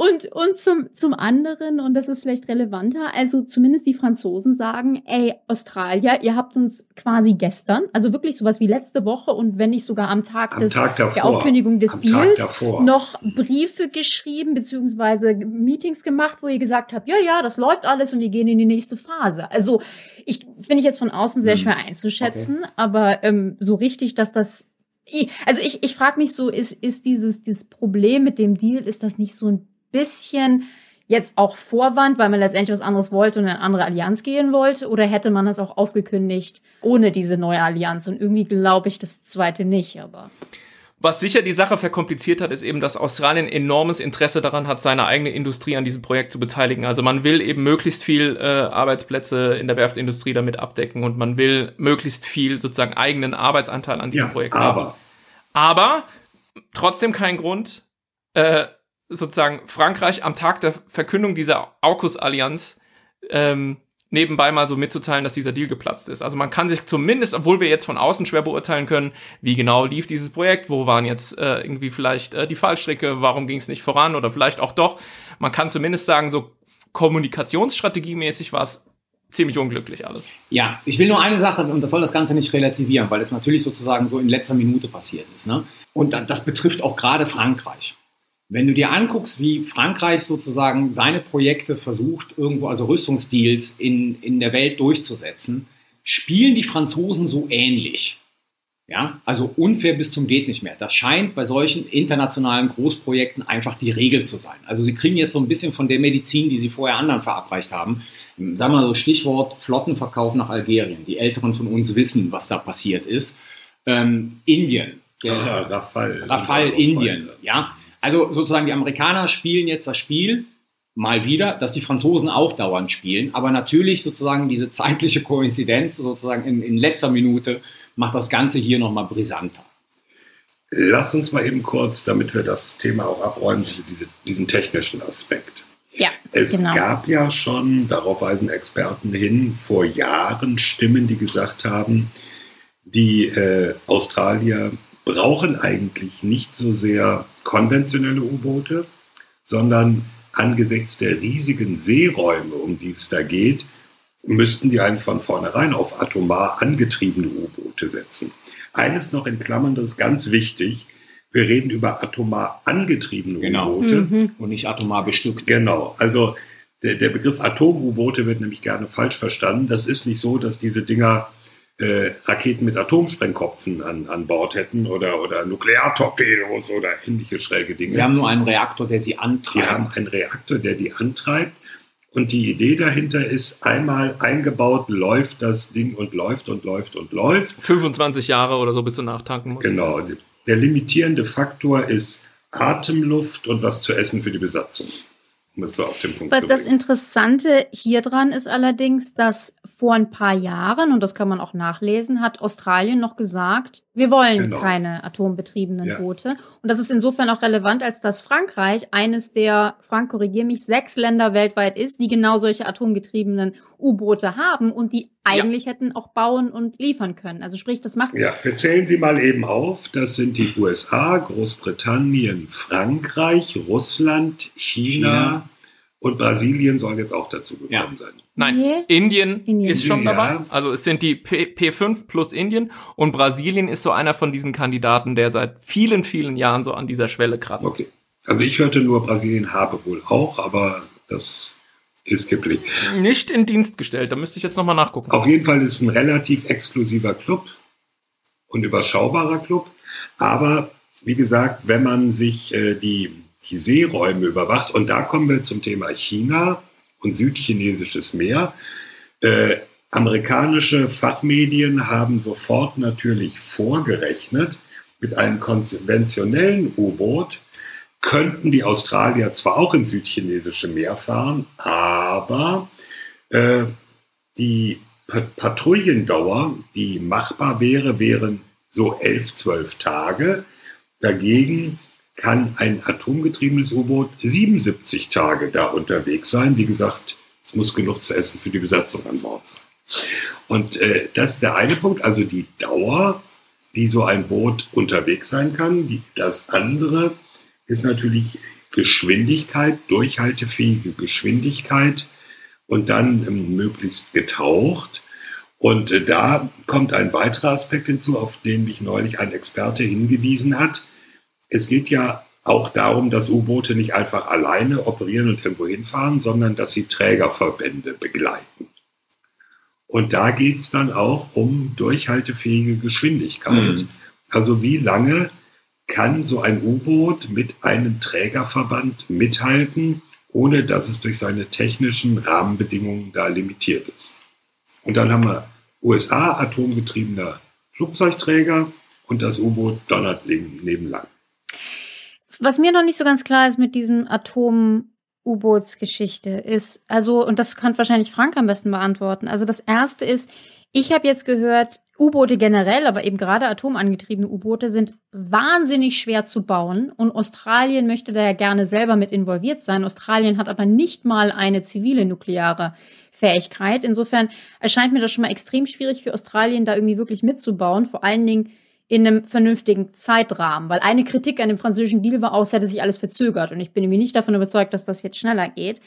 Und, und zum, zum anderen, und das ist vielleicht relevanter, also zumindest die Franzosen sagen, ey, Australier, ihr habt uns quasi gestern, also wirklich sowas wie letzte Woche und wenn nicht sogar am Tag, am des, Tag davor, der Aufkündigung des Deals, noch Briefe geschrieben, beziehungsweise Meetings gemacht, wo ihr gesagt habt, ja, ja, das läuft alles und wir gehen in die nächste Phase. Also ich finde ich jetzt von außen sehr hm. schwer einzuschätzen, okay. aber ähm, so richtig, dass das also ich, ich frage mich so, ist, ist dieses, dieses Problem mit dem Deal, ist das nicht so ein bisschen jetzt auch Vorwand, weil man letztendlich was anderes wollte und in eine andere Allianz gehen wollte? Oder hätte man das auch aufgekündigt ohne diese neue Allianz? Und irgendwie glaube ich das zweite nicht, aber.
Was sicher die Sache verkompliziert hat, ist eben, dass Australien enormes Interesse daran hat, seine eigene Industrie an diesem Projekt zu beteiligen. Also man will eben möglichst viel äh, Arbeitsplätze in der Werftindustrie damit abdecken und man will möglichst viel sozusagen eigenen Arbeitsanteil an diesem ja, Projekt aber. haben. Aber trotzdem kein Grund, äh, sozusagen Frankreich am Tag der Verkündung dieser AUKUS-Allianz ähm, nebenbei mal so mitzuteilen, dass dieser Deal geplatzt ist. Also man kann sich zumindest, obwohl wir jetzt von außen schwer beurteilen können, wie genau lief dieses Projekt, wo waren jetzt äh, irgendwie vielleicht äh, die Fallstricke, warum ging es nicht voran oder vielleicht auch doch. Man kann zumindest sagen, so kommunikationsstrategiemäßig war es ziemlich unglücklich alles.
Ja, ich will nur eine Sache, und das soll das Ganze nicht relativieren, weil es natürlich sozusagen so in letzter Minute passiert ist. Ne? Und das betrifft auch gerade Frankreich. Wenn du dir anguckst, wie Frankreich sozusagen seine Projekte versucht, irgendwo, also Rüstungsdeals in, in der Welt durchzusetzen, spielen die Franzosen so ähnlich. Ja, also unfair bis zum geht nicht mehr. Das scheint bei solchen internationalen Großprojekten einfach die Regel zu sein. Also sie kriegen jetzt so ein bisschen von der Medizin, die sie vorher anderen verabreicht haben. Sagen wir so Stichwort Flottenverkauf nach Algerien. Die Älteren von uns wissen, was da passiert ist. Ähm, Indien.
Der, ah. Rafale
Indien. Ja, also sozusagen die Amerikaner spielen jetzt das Spiel mal wieder, dass die Franzosen auch dauernd spielen. Aber natürlich sozusagen diese zeitliche Koinzidenz sozusagen in, in letzter Minute macht das Ganze hier nochmal brisanter.
Lass uns mal eben kurz, damit wir das Thema auch abräumen, diese, diesen technischen Aspekt.
Ja,
es genau. gab ja schon, darauf weisen Experten hin, vor Jahren Stimmen, die gesagt haben, die äh, Australier brauchen eigentlich nicht so sehr konventionelle U-Boote, sondern angesichts der riesigen Seeräume, um die es da geht, müssten die eigentlich von vornherein auf atomar angetriebene U-Boote setzen. Eines noch in Klammern, das ist ganz wichtig. Wir reden über atomar angetriebene
Genau.
U-Boote.
Mhm.
Und nicht atomar bestückt.
Genau. Also der, der Begriff Atom-U-Boote wird nämlich gerne falsch verstanden. Das ist nicht so, dass diese Dinger äh, Raketen mit Atomsprengkopfen an, an Bord hätten oder, oder Nukleartorpedos oder ähnliche schräge Dinge.
Sie haben nur einen Reaktor, der sie antreibt.
haben einen Reaktor, der die antreibt. Und die Idee dahinter ist, einmal eingebaut läuft das Ding und läuft und läuft und läuft.
25 Jahre oder so, bis du nachtanken musst.
Genau. Der limitierende Faktor ist Atemluft und was zu essen für die Besatzung. Um es so auf den Punkt
Was
zu
das
bringen.
Interessante hier dran ist allerdings, dass vor ein paar Jahren, und das kann man auch nachlesen, hat Australien noch gesagt, wir wollen
Genau.
keine atombetriebenen
Ja.
Boote. Und das ist insofern auch relevant, als dass Frankreich eines der, Frank, korrigier mich, sechs Länder weltweit ist, die genau solche atomgetriebenen U-Boote haben und die eigentlich hätten auch bauen und liefern können. Also sprich, das macht
Ja, wir zählen sie mal eben auf. Das sind die USA, Großbritannien, Frankreich, Russland, China,
China.
und Brasilien soll jetzt auch dazu gekommen
Ja.
sein.
Nein,
Nee.
Indien,
Indien.
ist schon
Ja.
dabei. Also es sind die P P5 plus Indien und Brasilien ist so einer von diesen Kandidaten, der seit vielen, vielen Jahren so an dieser Schwelle kratzt.
Okay. Also ich hörte nur, Brasilien habe wohl auch, aber das ist geblich.
Nicht in Dienst gestellt, da müsste ich jetzt nochmal nachgucken.
Auf jeden Fall ist es ein relativ exklusiver Club und überschaubarer Club. Aber wie gesagt, wenn man sich äh, die, die Seeräume überwacht, und da kommen wir zum Thema China und südchinesisches Meer. Äh, amerikanische Fachmedien haben sofort natürlich vorgerechnet, mit einem konventionellen U-Boot könnten die Australier zwar auch ins südchinesische Meer fahren, aber äh, die Pa- Patrouillandauer, die machbar wäre, wären so elf, zwölf Tage. Dagegen kann ein atomgetriebenes U-Boot 77 Tage da unterwegs sein. Wie gesagt, es muss genug zu essen für die Besatzung an Bord sein. Und äh, das ist der eine Punkt, also die Dauer, die so ein Boot unterwegs sein kann. Die, das andere ist natürlich Geschwindigkeit, durchhaltefähige Geschwindigkeit und dann ähm, möglichst getaucht. Und äh, da kommt ein weiterer Aspekt hinzu, auf den mich neulich ein Experte hingewiesen hat. Es geht ja auch darum, dass U-Boote nicht einfach alleine operieren und irgendwo hinfahren, sondern dass sie Trägerverbände begleiten. Und da geht es dann auch um durchhaltefähige Geschwindigkeit.
Mhm.
Also wie lange kann so ein U-Boot mit einem Trägerverband mithalten, ohne dass es durch seine technischen Rahmenbedingungen da limitiert ist. Und dann haben wir USA atomgetriebener Flugzeugträger und das U-Boot donnert neben- nebenan.
Was mir noch nicht so ganz klar ist mit diesem Atom-U-Bootsgeschichte ist, also, und das kann wahrscheinlich Frank am besten beantworten. Also das erste ist, ich habe jetzt gehört, U-Boote generell, aber eben gerade atomangetriebene U-Boote sind wahnsinnig schwer zu bauen und Australien möchte da ja gerne selber mit involviert sein. Australien hat aber nicht mal eine zivile nukleare Fähigkeit. Insofern erscheint mir das schon mal extrem schwierig für Australien da irgendwie wirklich mitzubauen, vor allen Dingen in einem vernünftigen Zeitrahmen, weil eine Kritik an dem französischen Deal war auch, es hätte sich alles verzögert und ich bin irgendwie nicht davon überzeugt, dass das jetzt schneller geht.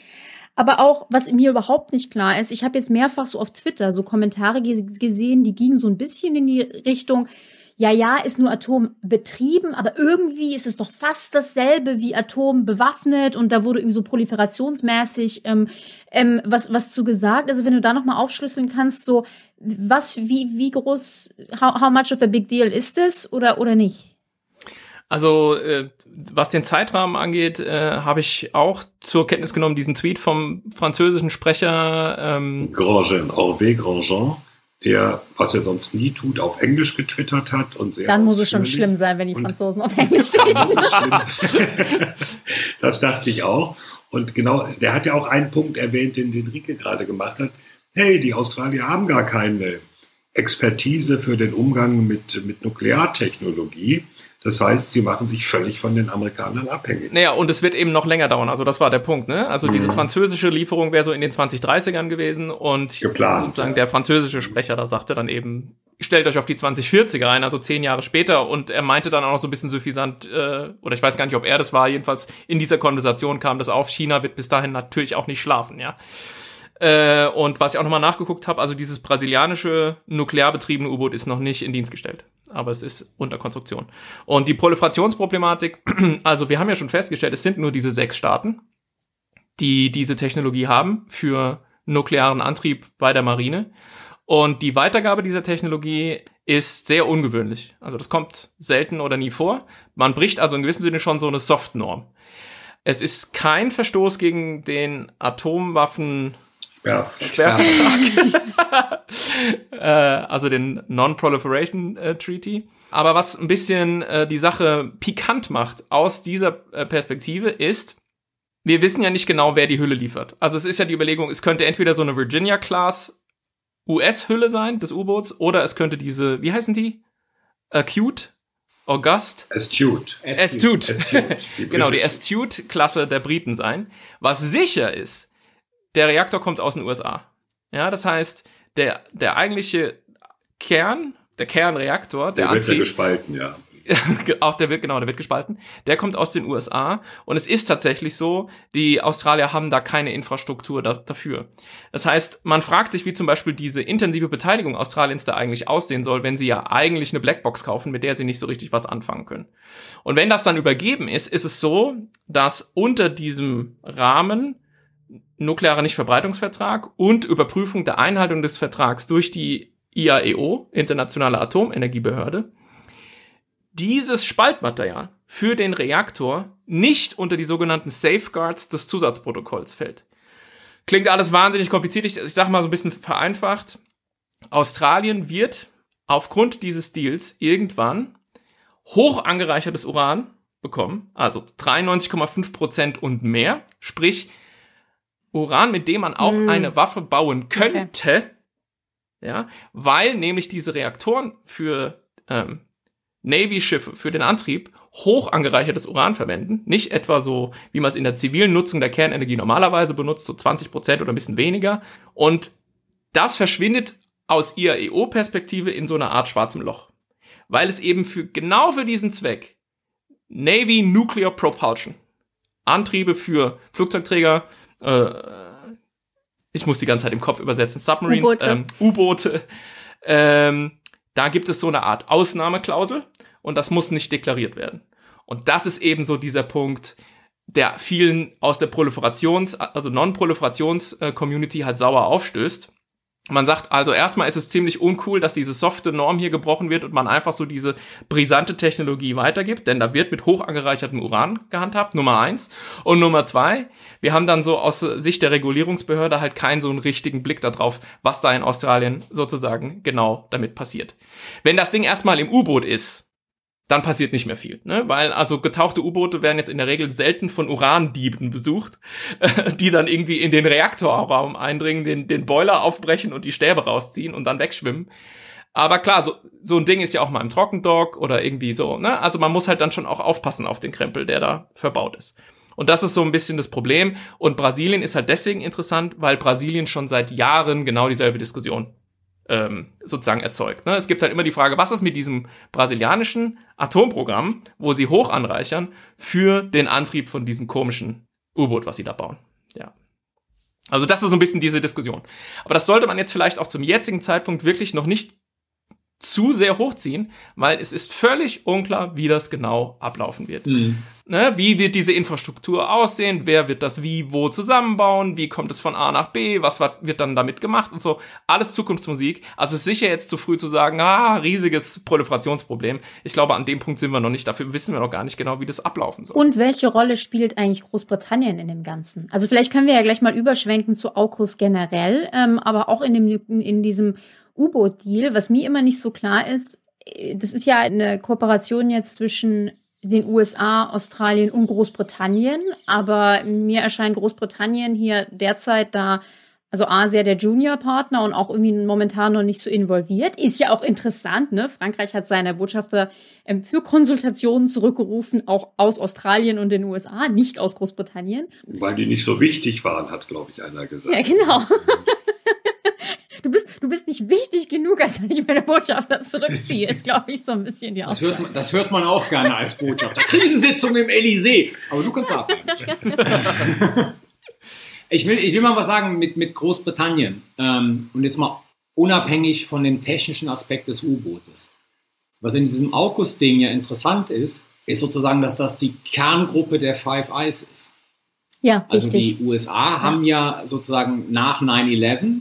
Aber auch, was mir überhaupt nicht klar ist, ich habe jetzt mehrfach so auf Twitter so Kommentare ge gesehen, die gingen so ein bisschen in die Richtung, ja, ja, ist nur Atom betrieben, aber irgendwie ist es doch fast dasselbe wie Atom bewaffnet und da wurde irgendwie so proliferationsmäßig ähm, ähm, was, was zu gesagt. Also wenn du da nochmal aufschlüsseln kannst, so was, wie, wie groß, how, how much of a big deal ist es oder, oder nicht?
Also, äh, was den Zeitrahmen angeht, äh, habe ich auch zur Kenntnis genommen, diesen Tweet vom französischen Sprecher. Ähm,
Grandjean, Hervé Grandjean, der, was er sonst nie tut, auf Englisch getwittert hat und sehr
Dann muss es schon schlimm sein, wenn die Franzosen auf Englisch reden.
das dachte ich auch. Und genau, der hat ja auch einen Punkt erwähnt, den, den Rike gerade gemacht hat. Hey, die Australier haben gar keine Expertise für den Umgang mit, mit Nukleartechnologie. Das heißt, sie machen sich völlig von den Amerikanern abhängig.
naja, und es wird eben noch länger dauern. Also das war der Punkt, ne? Also diese französische Lieferung wäre so in den 2030ern gewesen und
Geplant,
sozusagen
ja.
der französische Sprecher da sagte dann eben, stellt euch auf die 2040er ein, also zehn Jahre später. Und er meinte dann auch noch so ein bisschen suffisant, äh, oder ich weiß gar nicht, ob er das war, jedenfalls in dieser Konversation kam das auf, China wird bis dahin natürlich auch nicht schlafen, ja. Äh, und was ich auch nochmal nachgeguckt habe, also dieses brasilianische nuklear betriebene U-Boot ist noch nicht in Dienst gestellt. Aber es ist unter Konstruktion. Und die Proliferationsproblematik, also wir haben ja schon festgestellt, es sind nur diese sechs Staaten, die diese Technologie haben für nuklearen Antrieb bei der Marine. Und die Weitergabe dieser Technologie ist sehr ungewöhnlich. Also das kommt selten oder nie vor. Man bricht also in gewissem Sinne schon so eine Soft-Norm. Es ist kein Verstoß gegen den Atomwaffen
Ja.
Sperrvertrag. äh, also den Non-Proliferation äh, Treaty. Aber was ein bisschen äh, die Sache pikant macht aus dieser äh, Perspektive ist, wir wissen ja nicht genau, wer die Hülle liefert. Also es ist ja die Überlegung, es könnte entweder so eine Virginia-Class US-Hülle sein des U-Boots oder es könnte diese, wie heißen die? Acute? August?
Astute.
Astute.
Astute. Die
genau, die. Astute-Klasse der Briten sein. Was sicher ist, der Reaktor kommt aus den USA. Ja, das heißt, der, der eigentliche Kern, der Kernreaktor, der,
Der wird ja
Antrieb,
gespalten, ja.
auch der wird, genau, der wird gespalten. Der kommt aus den USA. Und es ist tatsächlich so, die Australier haben da keine Infrastruktur da, dafür. Das heißt, man fragt sich, wie zum Beispiel diese intensive Beteiligung Australiens da eigentlich aussehen soll, wenn sie ja eigentlich eine Blackbox kaufen, mit der sie nicht so richtig was anfangen können. Und wenn das dann übergeben ist, ist es so, dass unter diesem Rahmen nuklearer Nichtverbreitungsvertrag und Überprüfung der Einhaltung des Vertrags durch die IAEO, Internationale Atomenergiebehörde, dieses Spaltmaterial für den Reaktor nicht unter die sogenannten Safeguards des Zusatzprotokolls fällt. Klingt alles wahnsinnig kompliziert. Ich, ich sage mal so ein bisschen vereinfacht. Australien wird aufgrund dieses Deals irgendwann hoch angereichertes Uran bekommen, also 93,5 Prozent und mehr, sprich Uran, mit dem man auch
Mm.
eine Waffe bauen könnte, ja, weil nämlich diese Reaktoren für ähm, Navy-Schiffe für den Antrieb hoch angereichertes Uran verwenden. Nicht etwa so, wie man es in der zivilen Nutzung der Kernenergie normalerweise benutzt, so 20 Prozent oder ein bisschen weniger. Und das verschwindet aus IAEO-Perspektive in so einer Art schwarzem Loch. Weil es eben für, genau für diesen Zweck Navy Nuclear Propulsion, Antriebe für Flugzeugträger, äh, ich muss die ganze Zeit im Kopf übersetzen, Submarines,
U-Boote.
ähm, ähm, da gibt es so eine Art Ausnahmeklausel und das muss nicht deklariert werden. Und das ist eben so dieser Punkt, der vielen aus der Proliferations-, also Non-Proliferations-Community halt sauer aufstößt. Man sagt also erstmal ist es ziemlich uncool, dass diese softe Norm hier gebrochen wird und man einfach so diese brisante Technologie weitergibt, denn da wird mit hoch angereichertem Uran gehandhabt, Nummer eins. Und Nummer zwei, wir haben dann so aus Sicht der Regulierungsbehörde halt keinen so einen richtigen Blick darauf, was da in Australien sozusagen genau damit passiert. Wenn das Ding erstmal im U-Boot ist, dann passiert nicht mehr viel, ne? Weil also getauchte U-Boote werden jetzt in der Regel selten von Urandieben besucht, die dann irgendwie in den Reaktorraum eindringen, den, den Boiler aufbrechen und die Stäbe rausziehen und dann wegschwimmen. Aber klar, so, so ein Ding ist ja auch mal im Trockendock oder irgendwie so, ne? Also man muss halt dann schon auch aufpassen auf den Krempel, der da verbaut ist. Und das ist so ein bisschen das Problem. Und Brasilien ist halt deswegen interessant, weil Brasilien schon seit Jahren genau dieselbe Diskussion ähm, sozusagen erzeugt. Ne? Es gibt halt immer die Frage, was ist mit diesem brasilianischen Atomprogramm, wo sie hoch anreichern, für den Antrieb von diesem komischen U-Boot, was sie da bauen. Ja. Also das ist so ein bisschen diese Diskussion. Aber das sollte man jetzt vielleicht auch zum jetzigen Zeitpunkt wirklich noch nicht zu sehr hochziehen, weil es ist völlig unklar, wie das genau ablaufen wird. Ne, wie wird diese Infrastruktur aussehen? Wer wird das wie wo zusammenbauen? Wie kommt es von A nach B? Was wa- wird dann damit gemacht und so? Alles Zukunftsmusik. Also es ist sicher jetzt zu früh zu sagen, ah, riesiges Proliferationsproblem. Ich glaube, an dem Punkt sind wir noch nicht. Dafür wissen wir noch gar nicht genau, wie das ablaufen soll.
Und welche Rolle spielt eigentlich Großbritannien in dem Ganzen? Also vielleicht können wir ja gleich mal überschwenken zu AUKUS generell, ähm, aber auch in, dem, in, in diesem U-Boot-Deal, was mir immer nicht so klar ist, äh, das ist ja eine Kooperation jetzt zwischen den USA, Australien und Großbritannien, aber mir erscheint Großbritannien hier derzeit da also A, sehr der Junior-Partner und auch irgendwie momentan noch nicht so involviert. Ist ja auch interessant, ne? Frankreich hat seine Botschafter ähm, für Konsultationen zurückgerufen, auch aus Australien und den USA, nicht aus Großbritannien.
Weil die nicht so wichtig waren, hat, glaube ich, einer gesagt.
Ja, genau. Du bist, nicht wichtig genug, als dass ich meine Botschafter zurückziehe, ist, glaube ich, so ein bisschen die
Das hört,
Aussage.
man, das hört man auch gerne als Botschafter. Krisensitzung im Elysée. Aber du kannst abnehmen. Ich will, ich will mal was sagen mit, mit Großbritannien. Ähm, und jetzt mal unabhängig von dem technischen Aspekt des U-Bootes. Was in diesem AUKUS-Ding ja interessant ist, ist sozusagen, dass das die Kerngruppe der Five Eyes ist.
Ja,
Also
richtig.
die USA haben ja sozusagen nach 9-11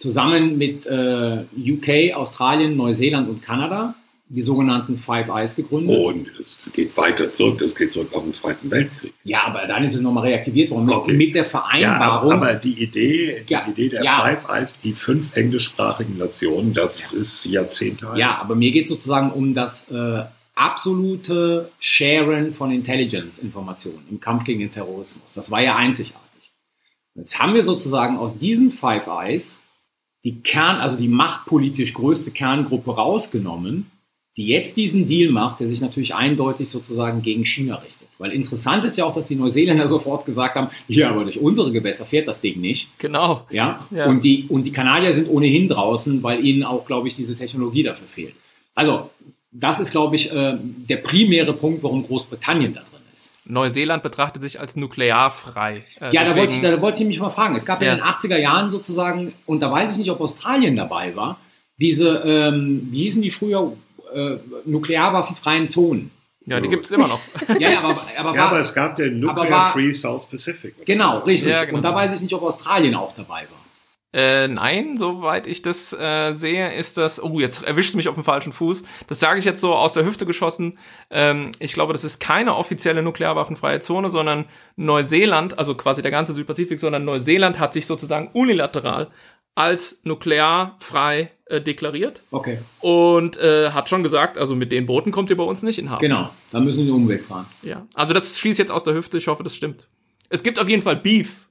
zusammen mit äh, UK, Australien, Neuseeland und Kanada die sogenannten Five Eyes gegründet.
Und es geht weiter zurück, das geht zurück auf den Zweiten Weltkrieg.
Ja, aber dann ist es nochmal reaktiviert worden mit,
Okay.
mit der
Ja,
Vereinbarung.
aber, aber die Idee, die
Ja,
Idee der
ja.
Five Eyes, die fünf englischsprachigen Nationen, das ist Jahrzehnte alt.
Ja, aber mir geht es sozusagen um das äh, absolute Sharen von Intelligence-Informationen im Kampf gegen den Terrorismus. Das war ja einzigartig. Jetzt haben wir sozusagen aus diesen Five Eyes die Kern, also die machtpolitisch größte Kerngruppe rausgenommen, die jetzt diesen Deal macht, der sich natürlich eindeutig sozusagen gegen China richtet. Weil interessant ist ja auch, dass die Neuseeländer sofort gesagt haben, ja, aber durch unsere Gewässer fährt das Ding nicht.
Genau.
Ja?
Ja.
Und, die, und die Kanadier sind ohnehin draußen, weil ihnen auch, glaube ich, diese Technologie dafür fehlt. Also, das ist, glaube ich, äh, der primäre Punkt, warum Großbritannien da drin ist.
Neuseeland betrachtet sich als nuklearfrei. Äh,
Ja, da wollte, ich, da wollte ich mich mal fragen. Es gab ja. In den 80er Jahren sozusagen, und da weiß ich nicht, ob Australien dabei war, diese, ähm, wie hießen die früher, äh, nuklearwaffenfreien Zonen.
ja, die gibt's immer noch.
Ja, ja, aber, aber,
Ja,
war,
aber es gab den Nuclear
war-
Free South Pacific.
genau, richtig.
Ja, genau.
Und da weiß ich nicht, ob Australien auch dabei war.
Äh, nein, soweit ich das äh, sehe, ist das. Oh, jetzt erwischt mich auf dem falschen Fuß. Das sage ich jetzt so aus der Hüfte geschossen. Ähm, ich glaube, das ist keine offizielle nuklearwaffenfreie Zone, sondern Neuseeland, also quasi der ganze Südpazifik, sondern Neuseeland hat sich sozusagen unilateral als nuklearfrei äh, deklariert
Okay,
und äh, hat schon gesagt, also mit den Booten kommt ihr bei uns nicht in Hafen.
genau. Da müssen wir den Umweg fahren.
Ja, also das schießt jetzt aus der Hüfte. Ich hoffe, das stimmt. Es gibt auf jeden Fall Beef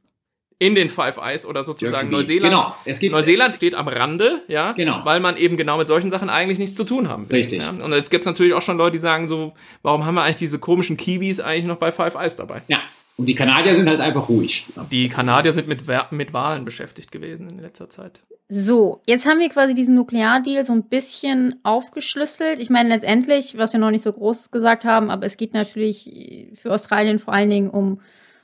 in den Five Eyes oder sozusagen
Irgendwie.
Neuseeland.
Genau, es gibt-
Neuseeland steht am Rande, ja,
Genau.
weil man eben genau mit solchen Sachen eigentlich nichts zu tun haben will.
Richtig.
Ja? Und es gibt natürlich auch schon Leute, die sagen so, warum haben wir eigentlich diese komischen Kiwis eigentlich noch bei Five Eyes dabei?
Ja, und die Kanadier sind halt einfach ruhig.
Die Kanadier sind mit, mit Wahlen beschäftigt gewesen in letzter Zeit.
So, jetzt haben wir quasi diesen Nukleardeal so ein bisschen aufgeschlüsselt. Ich meine, letztendlich, was wir noch nicht so groß gesagt haben, aber es geht natürlich für Australien vor allen Dingen um,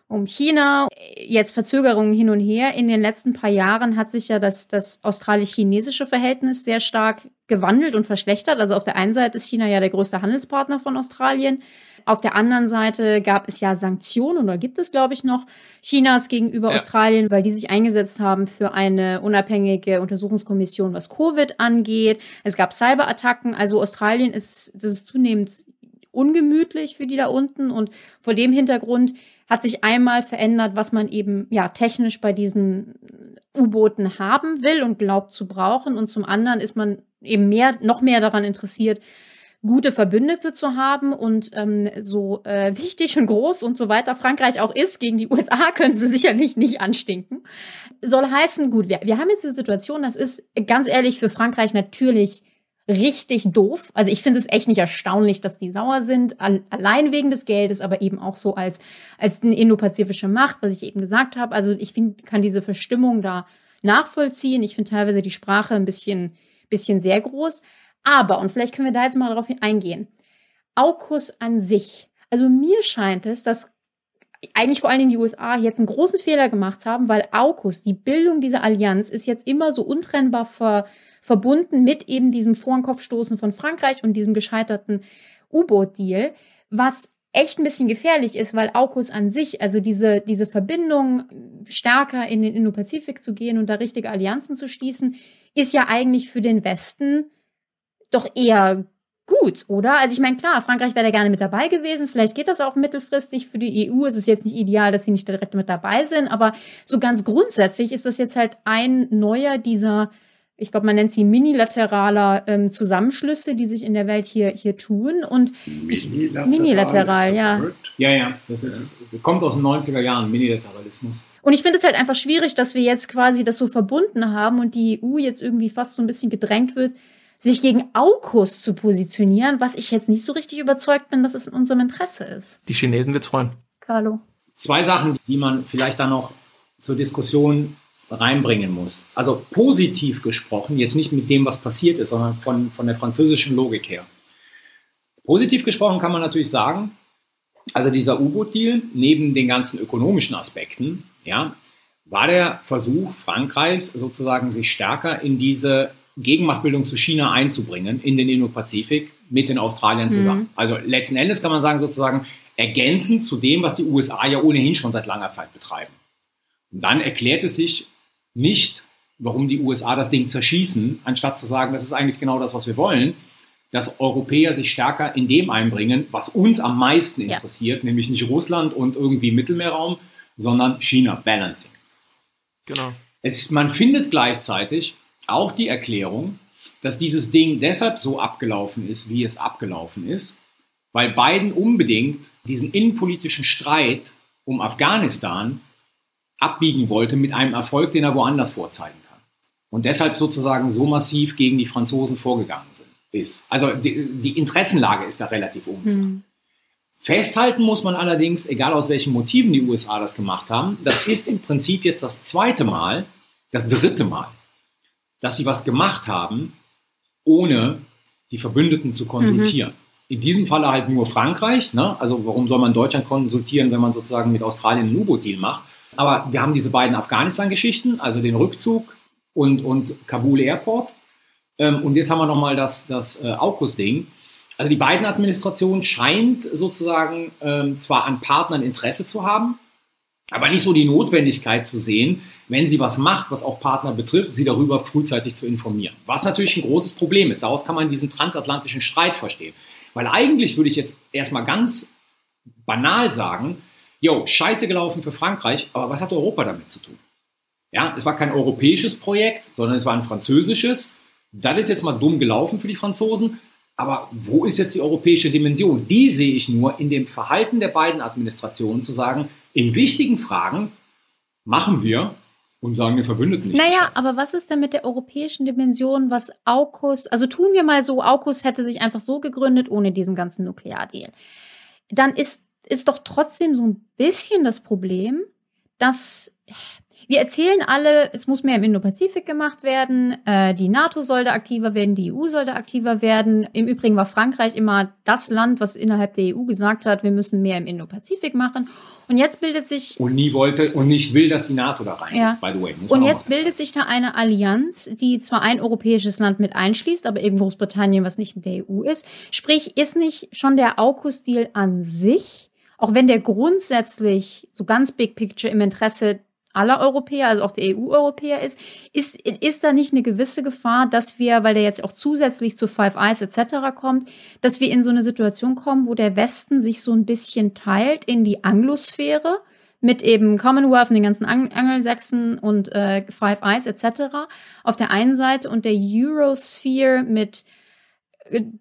um China. Jetzt Verzögerungen hin und her. In den letzten paar Jahren hat sich ja das, das australisch-chinesische Verhältnis sehr stark gewandelt und verschlechtert. Also auf der einen Seite ist China ja der größte Handelspartner von Australien. Auf der anderen Seite gab es ja Sanktionen oder gibt es, glaube ich, noch Chinas gegenüber
Ja.
Australien, weil die sich eingesetzt haben für eine unabhängige Untersuchungskommission, was Covid angeht. Es gab Cyberattacken. Also Australien ist, das ist zunehmend ungemütlich für die da unten und vor dem Hintergrund hat sich einmal verändert, was man eben ja technisch bei diesen U-Booten haben will und glaubt zu brauchen und zum anderen ist man eben mehr noch mehr daran interessiert, gute Verbündete zu haben und ähm, so äh, wichtig und groß und so weiter Frankreich auch ist, gegen die USA können sie sicherlich nicht anstinken. Soll heißen, gut, wir, wir haben jetzt die Situation, das ist ganz ehrlich für Frankreich natürlich richtig doof. Also ich finde es echt nicht erstaunlich, dass die sauer sind, al allein wegen des Geldes, aber eben auch so als, als eine indopazifische Macht, was ich eben gesagt habe. Also ich find, kann diese Verstimmung da nachvollziehen. Ich finde teilweise die Sprache ein bisschen, bisschen sehr groß. Aber, und vielleicht können wir da jetzt mal darauf eingehen, AUKUS an sich. Also mir scheint es, dass eigentlich vor allen Dingen die USA jetzt einen großen Fehler gemacht haben, weil AUKUS, die Bildung dieser Allianz, ist jetzt immer so untrennbar ver, verbunden mit eben diesem Vor- und Kopfstoßen von Frankreich und diesem gescheiterten U-Boot-Deal, was echt ein bisschen gefährlich ist, weil AUKUS an sich, also diese, diese Verbindung stärker in den Indo-Pazifik zu gehen und da richtige Allianzen zu schließen, ist ja eigentlich für den Westen doch eher gut, oder? Also ich meine, klar, Frankreich wäre da gerne mit dabei gewesen. Vielleicht geht das auch mittelfristig. Für die EU ist es jetzt nicht ideal, dass sie nicht direkt mit dabei sind. Aber so ganz grundsätzlich ist das jetzt halt ein neuer dieser, ich glaube, man nennt sie minilateraler ähm, Zusammenschlüsse, die sich in der Welt hier, hier tun. Und
Minilateral.
Minilateral, ja.
Ja, ja, das ist, kommt aus den 90er Jahren, Minilateralismus.
Und ich finde es halt einfach schwierig, dass wir jetzt quasi das so verbunden haben und die EU jetzt irgendwie fast so ein bisschen gedrängt wird, sich gegen AUKUS zu positionieren, was ich jetzt nicht so richtig überzeugt bin, dass es in unserem Interesse ist.
Die Chinesen wird's freuen.
Carlo.
Zwei Sachen, die man vielleicht da noch zur Diskussion reinbringen muss. Also positiv gesprochen, jetzt nicht mit dem, was passiert ist, sondern von, von der französischen Logik her. Positiv gesprochen kann man natürlich sagen, also dieser U-Boot-Deal, neben den ganzen ökonomischen Aspekten, ja, war der Versuch Frankreichs sozusagen sich stärker in diese Gegenmachtbildung zu China einzubringen, in den Indo-Pazifik mit den Australiern zusammen. Mhm. Also letzten Endes kann man sagen, sozusagen ergänzend zu dem, was die USA ja ohnehin schon seit langer Zeit betreiben. Und dann erklärt es sich nicht, warum die USA das Ding zerschießen, anstatt zu sagen, das ist eigentlich genau das, was wir wollen, dass Europäer sich stärker in dem einbringen, was uns am meisten interessiert, ja. nämlich nicht Russland und irgendwie Mittelmeerraum, sondern China, Balancing.
Genau.
Es, man findet gleichzeitig auch die Erklärung, dass dieses Ding deshalb so abgelaufen ist, wie es abgelaufen ist, weil Biden unbedingt diesen innenpolitischen Streit um Afghanistan abbiegen wollte mit einem Erfolg, den er woanders vorzeigen kann. Und deshalb sozusagen so massiv gegen die Franzosen vorgegangen sind, ist. Also die, die Interessenlage ist da relativ unklar. Mhm. Festhalten muss man allerdings, egal aus welchen Motiven die USA das gemacht haben, das ist im Prinzip jetzt das zweite Mal, das dritte Mal, dass sie was gemacht haben, ohne die Verbündeten zu konsultieren. Mhm. In diesem Falle halt nur Frankreich. Ne? Also warum soll man Deutschland konsultieren, wenn man sozusagen mit Australien einen U-Boot-Deal macht? Aber wir haben diese beiden Afghanistan-Geschichten, also den Rückzug und, und Kabul Airport. Ähm, und jetzt haben wir nochmal das, das äh, AUKUS-Ding. Also die beiden Administrationen scheint sozusagen ähm, zwar an Partnern Interesse zu haben, aber nicht so die Notwendigkeit zu sehen, wenn sie was macht, was auch Partner betrifft, sie darüber frühzeitig zu informieren. Was natürlich ein großes Problem ist. Daraus kann man diesen transatlantischen Streit verstehen. Weil eigentlich würde ich jetzt erstmal ganz banal sagen, jo, scheiße gelaufen für Frankreich, aber was hat Europa damit zu tun? Ja, es war kein europäisches Projekt, sondern es war ein französisches. Das ist jetzt mal dumm gelaufen für die Franzosen. Aber wo ist jetzt die europäische Dimension? Die sehe ich nur in dem Verhalten der beiden Administrationen zu sagen, in wichtigen Fragen machen wir und sagen wir Verbündeten nicht.
Naja, aber was ist denn mit der europäischen Dimension, was AUKUS, also tun wir mal so, AUKUS hätte sich einfach so gegründet ohne diesen ganzen Nukleardeal. Dann ist, ist doch trotzdem so ein bisschen das Problem, dass wir erzählen alle, es muss mehr im Indo-Pazifik gemacht werden, äh, die NATO soll da aktiver werden, die EU soll da aktiver werden. Im Übrigen war Frankreich immer das Land, was innerhalb der EU gesagt hat, wir müssen mehr im Indo-Pazifik machen. Und jetzt bildet sich...
Und nie wollte und nicht will, dass die NATO da rein,
ja. by the way. Und jetzt bildet sich da eine Allianz, die zwar ein europäisches Land mit einschließt, aber eben Großbritannien, was nicht in der EU ist. Sprich, ist nicht schon der AUKUS-Deal an sich auch wenn der grundsätzlich so ganz Big Picture im Interesse aller Europäer, also auch der EU-Europäer ist, ist, ist da nicht eine gewisse Gefahr, dass wir, weil der jetzt auch zusätzlich zu Five Eyes etc. kommt, dass wir in so eine Situation kommen, wo der Westen sich so ein bisschen teilt in die Anglosphäre mit eben Commonwealth und den ganzen Ang Angelsachsen und äh, Five Eyes etc. auf der einen Seite und der Eurosphere mit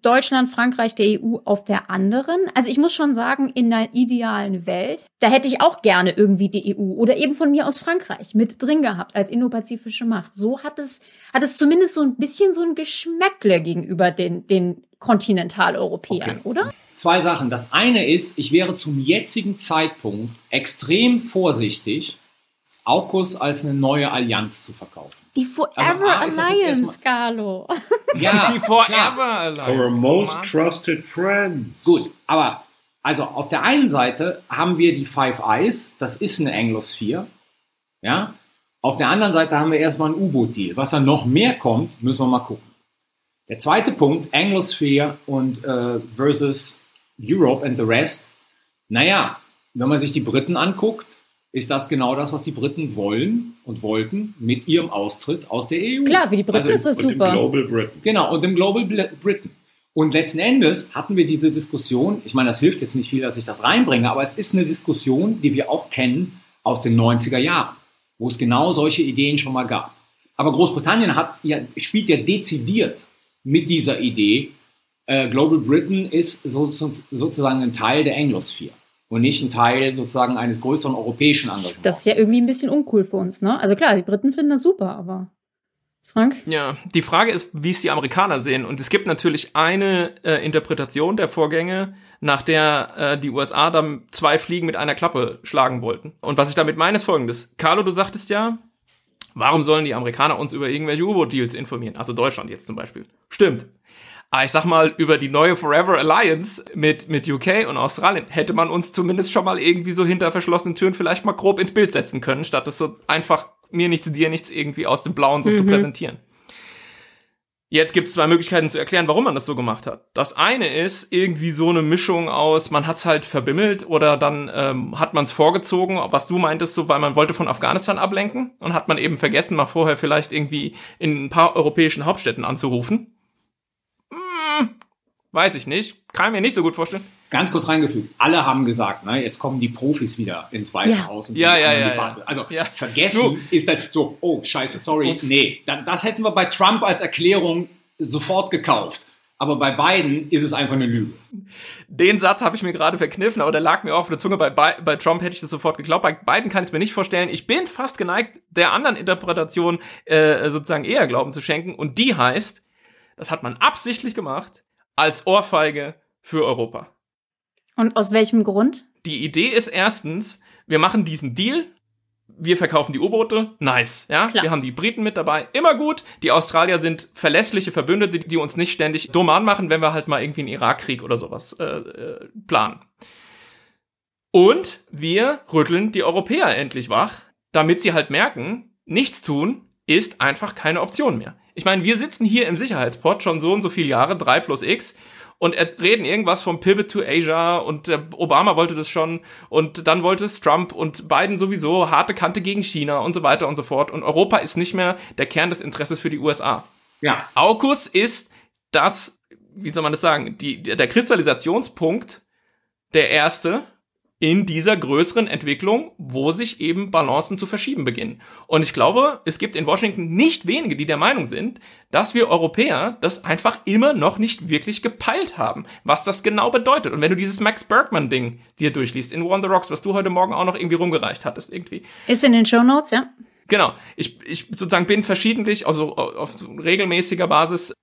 Deutschland, Frankreich, der EU auf der anderen. Also ich muss schon sagen, in einer idealen Welt, da hätte ich auch gerne irgendwie die EU oder eben von mir aus Frankreich mit drin gehabt als indopazifische Macht. So hat es, hat es zumindest so ein bisschen so ein Geschmäckle gegenüber den, den Kontinentaleuropäern, okay. oder?
Zwei Sachen. Das eine ist, ich wäre zum jetzigen Zeitpunkt extrem vorsichtig, AUKUS als eine neue Allianz zu verkaufen.
Die Forever also, Alliance, Carlo.
Ja,
die Forever Alliance.
Our most trusted friends.
Gut, aber also auf der einen Seite haben wir die Five Eyes, das ist eine Anglosphere. Ja? Auf der anderen Seite haben wir erstmal ein U-Boot-Deal. Was dann noch mehr kommt, müssen wir mal gucken. Der zweite Punkt, Anglosphere und äh, versus Europe and the rest. Naja, wenn man sich die Briten anguckt, ist das genau das, was die Briten wollen und wollten mit ihrem Austritt aus der EU.
Klar, für die Briten also, ist das super.
Im Global Britain.
Genau, und im Global Britain. Und letzten Endes hatten wir diese Diskussion, ich meine, das hilft jetzt nicht viel, dass ich das reinbringe, aber es ist eine Diskussion, die wir auch kennen aus den 90er Jahren, wo es genau solche Ideen schon mal gab. Aber Großbritannien hat, ja, spielt ja dezidiert mit dieser Idee, äh, Global Britain ist so, so, sozusagen ein Teil der Anglosphere und nicht ein Teil sozusagen eines größeren europäischen Engagements.
Das ist ja irgendwie ein bisschen uncool für uns, ne? Also klar, die Briten finden das super, aber Frank?
Ja, die Frage ist, wie es die Amerikaner sehen. Und es gibt natürlich eine äh, Interpretation der Vorgänge, nach der äh, die USA dann zwei Fliegen mit einer Klappe schlagen wollten. Und was ich damit meine, ist folgendes. Carlo, du sagtest ja, warum sollen die Amerikaner uns über irgendwelche U-Boot-Deals informieren? Also Deutschland jetzt zum Beispiel. Stimmt. Aber ich sag mal, über die neue Forever Alliance mit, mit UK und Australien hätte man uns zumindest schon mal irgendwie so hinter verschlossenen Türen vielleicht mal grob ins Bild setzen können, statt das so einfach mir nichts, dir nichts irgendwie aus dem Blauen so mhm. zu präsentieren. Jetzt gibt es zwei Möglichkeiten zu erklären, warum man das so gemacht hat. Das eine ist irgendwie so eine Mischung aus, man hat es halt verbimmelt oder dann ähm, hat man es vorgezogen, was du meintest, so weil man wollte von Afghanistan ablenken und hat man eben vergessen, mal vorher vielleicht irgendwie in ein paar europäischen Hauptstädten anzurufen. Weiß ich nicht, kann mir nicht so gut vorstellen.
Ganz kurz reingefügt, alle haben gesagt, ne, jetzt kommen die Profis wieder ins Weiße
ja.
Haus. Und
ja, ja, ja, ja,
Also vergessen du. ist dann so, oh scheiße, sorry, Ups. nee, das hätten wir bei Trump als Erklärung sofort gekauft. Aber bei beiden ist es einfach eine Lüge.
Den Satz habe ich mir gerade verkniffen, aber der lag mir auch auf der Zunge. Bei, bei Trump hätte ich das sofort geglaubt. Bei beiden kann ich es mir nicht vorstellen. Ich bin fast geneigt, der anderen Interpretation äh, sozusagen eher Glauben zu schenken. Und die heißt, das hat man absichtlich gemacht als Ohrfeige für Europa.
Und aus welchem Grund?
Die Idee ist erstens, wir machen diesen Deal, wir verkaufen die U-Boote, nice, ja. Klar. Wir haben die Briten mit dabei, immer gut. Die Australier sind verlässliche Verbündete, die uns nicht ständig dumm anmachen, wenn wir halt mal irgendwie einen Irakkrieg oder sowas äh, äh, planen. Und wir rütteln die Europäer endlich wach, damit sie halt merken, nichts tun ist einfach keine Option mehr. Ich meine, wir sitzen hier im Sicherheitspot schon so und so viele Jahre, drei plus X, und reden irgendwas vom Pivot to Asia und äh, Obama wollte das schon und dann wollte es Trump und Biden sowieso harte Kante gegen China und so weiter und so fort und Europa ist nicht mehr der Kern des Interesses für die USA.
Ja.
AUKUS ist das, wie soll man das sagen, die, der Kristallisationspunkt der erste in dieser größeren Entwicklung, wo sich eben Balancen zu verschieben beginnen. Und ich glaube, es gibt in Washington nicht wenige, die der Meinung sind, dass wir Europäer das einfach immer noch nicht wirklich gepeilt haben, was das genau bedeutet. Und wenn du dieses Max Bergman-Ding dir durchliest in War on the Rocks, was du heute Morgen auch noch irgendwie rumgereicht hattest, irgendwie.
Ist in den Show Notes, ja.
Genau. Ich, ich sozusagen bin verschiedentlich, also auf regelmäßiger Basis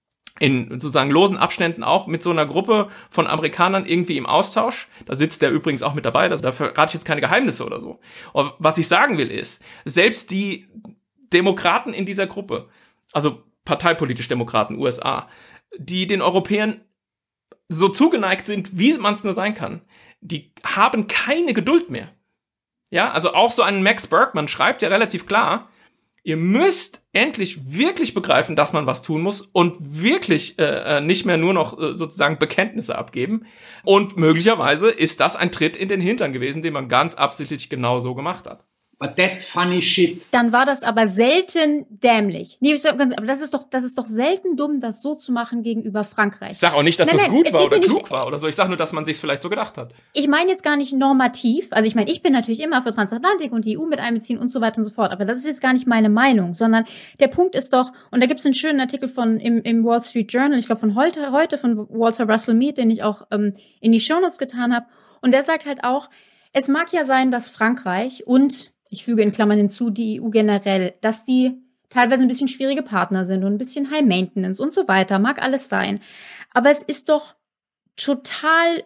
in sozusagen losen Abständen auch mit so einer Gruppe von Amerikanern irgendwie im Austausch. Da sitzt der übrigens auch mit dabei, also da verrate ich jetzt keine Geheimnisse oder so. Aber was ich sagen will ist, selbst die Demokraten in dieser Gruppe, also parteipolitisch Demokraten USA, die den Europäern so zugeneigt sind, wie man es nur sein kann, die haben keine Geduld mehr. Ja, also auch so ein Max Bergman schreibt ja relativ klar, Ihr müsst endlich wirklich begreifen, dass man was tun muss und wirklich äh, äh, nicht mehr nur noch äh, sozusagen Bekenntnisse abgeben. Und möglicherweise ist das ein Tritt in den Hintern gewesen, den man ganz absichtlich genau so gemacht hat.
But that's funny shit.
Dann war das aber selten dämlich. Nee, aber das ist doch, das ist doch selten dumm, das so zu machen gegenüber Frankreich. Ich
sag auch nicht, dass nein, das nein, gut war oder klug war oder so. Ich sag nur, dass man sich vielleicht so gedacht hat.
Ich meine jetzt gar nicht normativ. Also ich meine, ich bin natürlich immer für Transatlantik und die EU mit einbeziehen und so weiter und so fort. Aber das ist jetzt gar nicht meine Meinung, sondern der Punkt ist doch, und da gibt es einen schönen Artikel von im, im Wall Street Journal, ich glaube von heute, heute von Walter Russell Mead, den ich auch ähm, in die Shownotes getan habe. Und der sagt halt auch, es mag ja sein, dass Frankreich und ich füge in Klammern hinzu, die EU generell, dass die teilweise ein bisschen schwierige Partner sind und ein bisschen High Maintenance und so weiter, mag alles sein. Aber es ist doch total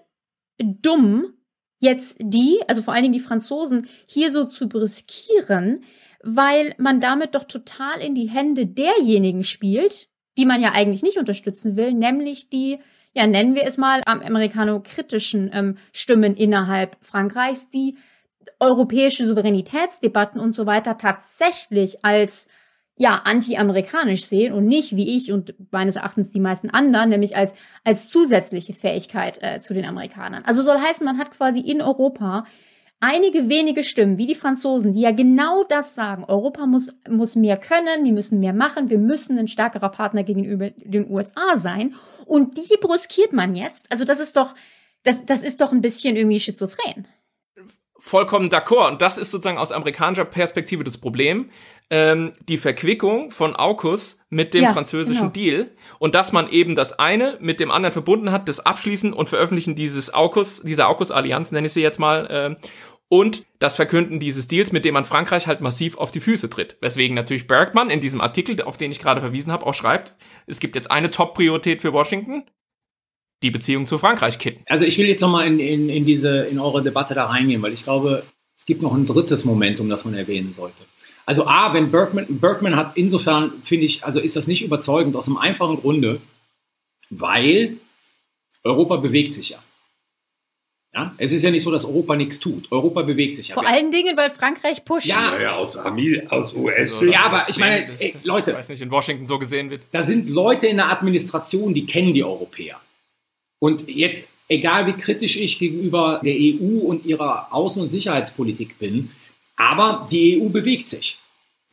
dumm, jetzt die, also vor allen Dingen die Franzosen, hier so zu brüskieren, weil man damit doch total in die Hände derjenigen spielt, die man ja eigentlich nicht unterstützen will, nämlich die, ja, nennen wir es mal, amerikanokritischen ähm, Stimmen innerhalb Frankreichs, die europäische Souveränitätsdebatten und so weiter tatsächlich als ja, anti-amerikanisch sehen und nicht wie ich und meines Erachtens die meisten anderen, nämlich als, als zusätzliche Fähigkeit äh, zu den Amerikanern. Also soll heißen, man hat quasi in Europa einige wenige Stimmen, wie die Franzosen, die ja genau das sagen. Europa muss, muss mehr können, die müssen mehr machen, wir müssen ein stärkerer Partner gegenüber den USA sein. Und die brüskiert man jetzt. Also das ist doch, das, das ist doch ein bisschen irgendwie schizophren
vollkommen d'accord. Und das ist sozusagen aus amerikanischer Perspektive das Problem. Ähm, die Verquickung von AUKUS mit dem ja, französischen genau. Deal und dass man eben das eine mit dem anderen verbunden hat, das Abschließen und Veröffentlichen dieses AUKUS, dieser AUKUS-Allianz, nenne ich sie jetzt mal, äh, und das Verkünden dieses Deals, mit dem man Frankreich halt massiv auf die Füße tritt. Weswegen natürlich Bergman in diesem Artikel, auf den ich gerade verwiesen habe, auch schreibt, es gibt jetzt eine Top-Priorität für Washington, die Beziehung zu Frankreich kitten.
Also ich will jetzt nochmal in, in, in, diese, in eure Debatte da reingehen, weil ich glaube, es gibt noch ein drittes Momentum, das man erwähnen sollte. Also A, wenn Bergman, Bergman hat insofern, finde ich, also ist das nicht überzeugend, aus einem einfachen Grunde, Weil Europa bewegt sich ja. Ja, es ist ja nicht so, dass Europa nichts tut. Europa bewegt sich ja.
Vor allen Dingen, weil Frankreich pusht.
Ja,
Ja, aus, aus US.
Also,
Ja, aber ich meine, ey, Leute.
Ich weiß nicht, in Washington so gesehen wird.
da sind Leute in der Administration, die kennen die Europäer. Und jetzt, egal wie kritisch ich gegenüber der EU und ihrer Außen- und Sicherheitspolitik bin, aber die EU bewegt sich.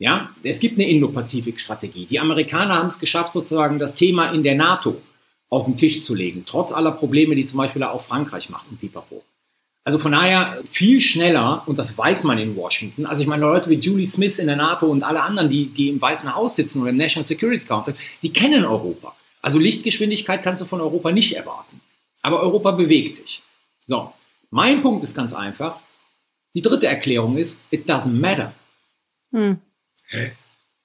Ja, es gibt eine Indo-Pazifik-Strategie. Die Amerikaner haben es geschafft, sozusagen das Thema in der NATO auf den Tisch zu legen, trotz aller Probleme, die zum Beispiel auch Frankreich macht und Pipapo. Also von daher viel schneller, und das weiß man in Washington, also ich meine Leute wie Julie Smith in der NATO und alle anderen, die, die im Weißen Haus sitzen oder im National Security Council, die kennen Europa. Also Lichtgeschwindigkeit kannst du von Europa nicht erwarten. Aber Europa bewegt sich. So, mein Punkt ist ganz einfach. Die dritte Erklärung ist, it doesn't matter.
Hm.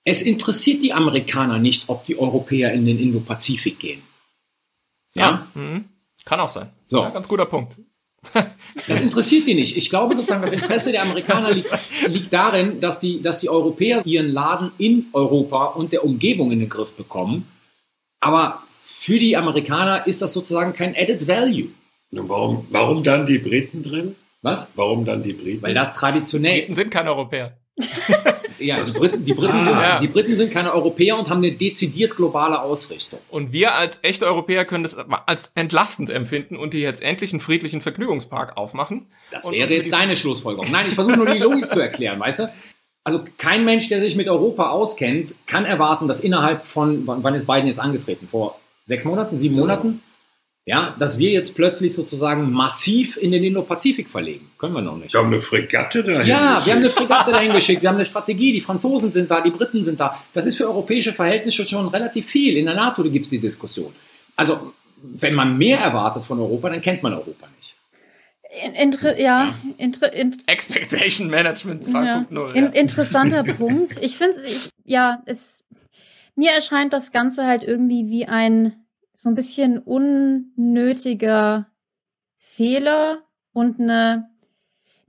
Es interessiert die Amerikaner nicht, ob die Europäer in den Indo-Pazifik gehen. Ja?
Mhm. Kann auch sein.
So.
Ja, ganz guter Punkt.
Das interessiert die nicht. Ich glaube sozusagen, das Interesse der Amerikaner liegt, liegt darin, dass die, dass die Europäer ihren Laden in Europa und der Umgebung in den Griff bekommen. Aber für die Amerikaner ist das sozusagen kein Added Value.
Und warum, warum dann die Briten drin?
Was?
Warum dann die Briten?
Weil das traditionell,
Briten sind keine Europäer.
ja, die Briten, die, Briten
Ah.
sind,
Ja.
die Briten sind keine Europäer und haben eine dezidiert globale Ausrichtung.
Und wir als echte Europäer können das als entlastend empfinden und die jetzt endlich einen friedlichen Vergnügungspark aufmachen.
Das wäre
mit
jetzt deine Schlussfolgerung. Nein, ich versuche nur die Logik zu erklären, weißt du? Also kein Mensch, der sich mit Europa auskennt, kann erwarten, dass innerhalb von, wann wann ist Biden jetzt angetreten? Vor sechs Monaten, sieben Monaten? Ja, dass wir jetzt plötzlich sozusagen massiv in den Indo-Pazifik verlegen. Können wir noch nicht.
Ich habe eine Fregatte dahin.
Ja,
geschickt.
wir haben eine Fregatte dahin geschickt, wir haben eine Strategie, die Franzosen sind da, die Briten sind da. Das ist für europäische Verhältnisse schon relativ viel. In der NATO gibt es die Diskussion. Also, wenn man mehr erwartet von Europa, dann kennt man Europa nicht.
In, inter, ja, inter, in,
Expectation Management
Ja.
2.0.
In,
Ja.
interessanter Punkt. Ich finde, ja, es, mir erscheint das Ganze halt irgendwie wie ein so ein bisschen unnötiger Fehler und eine,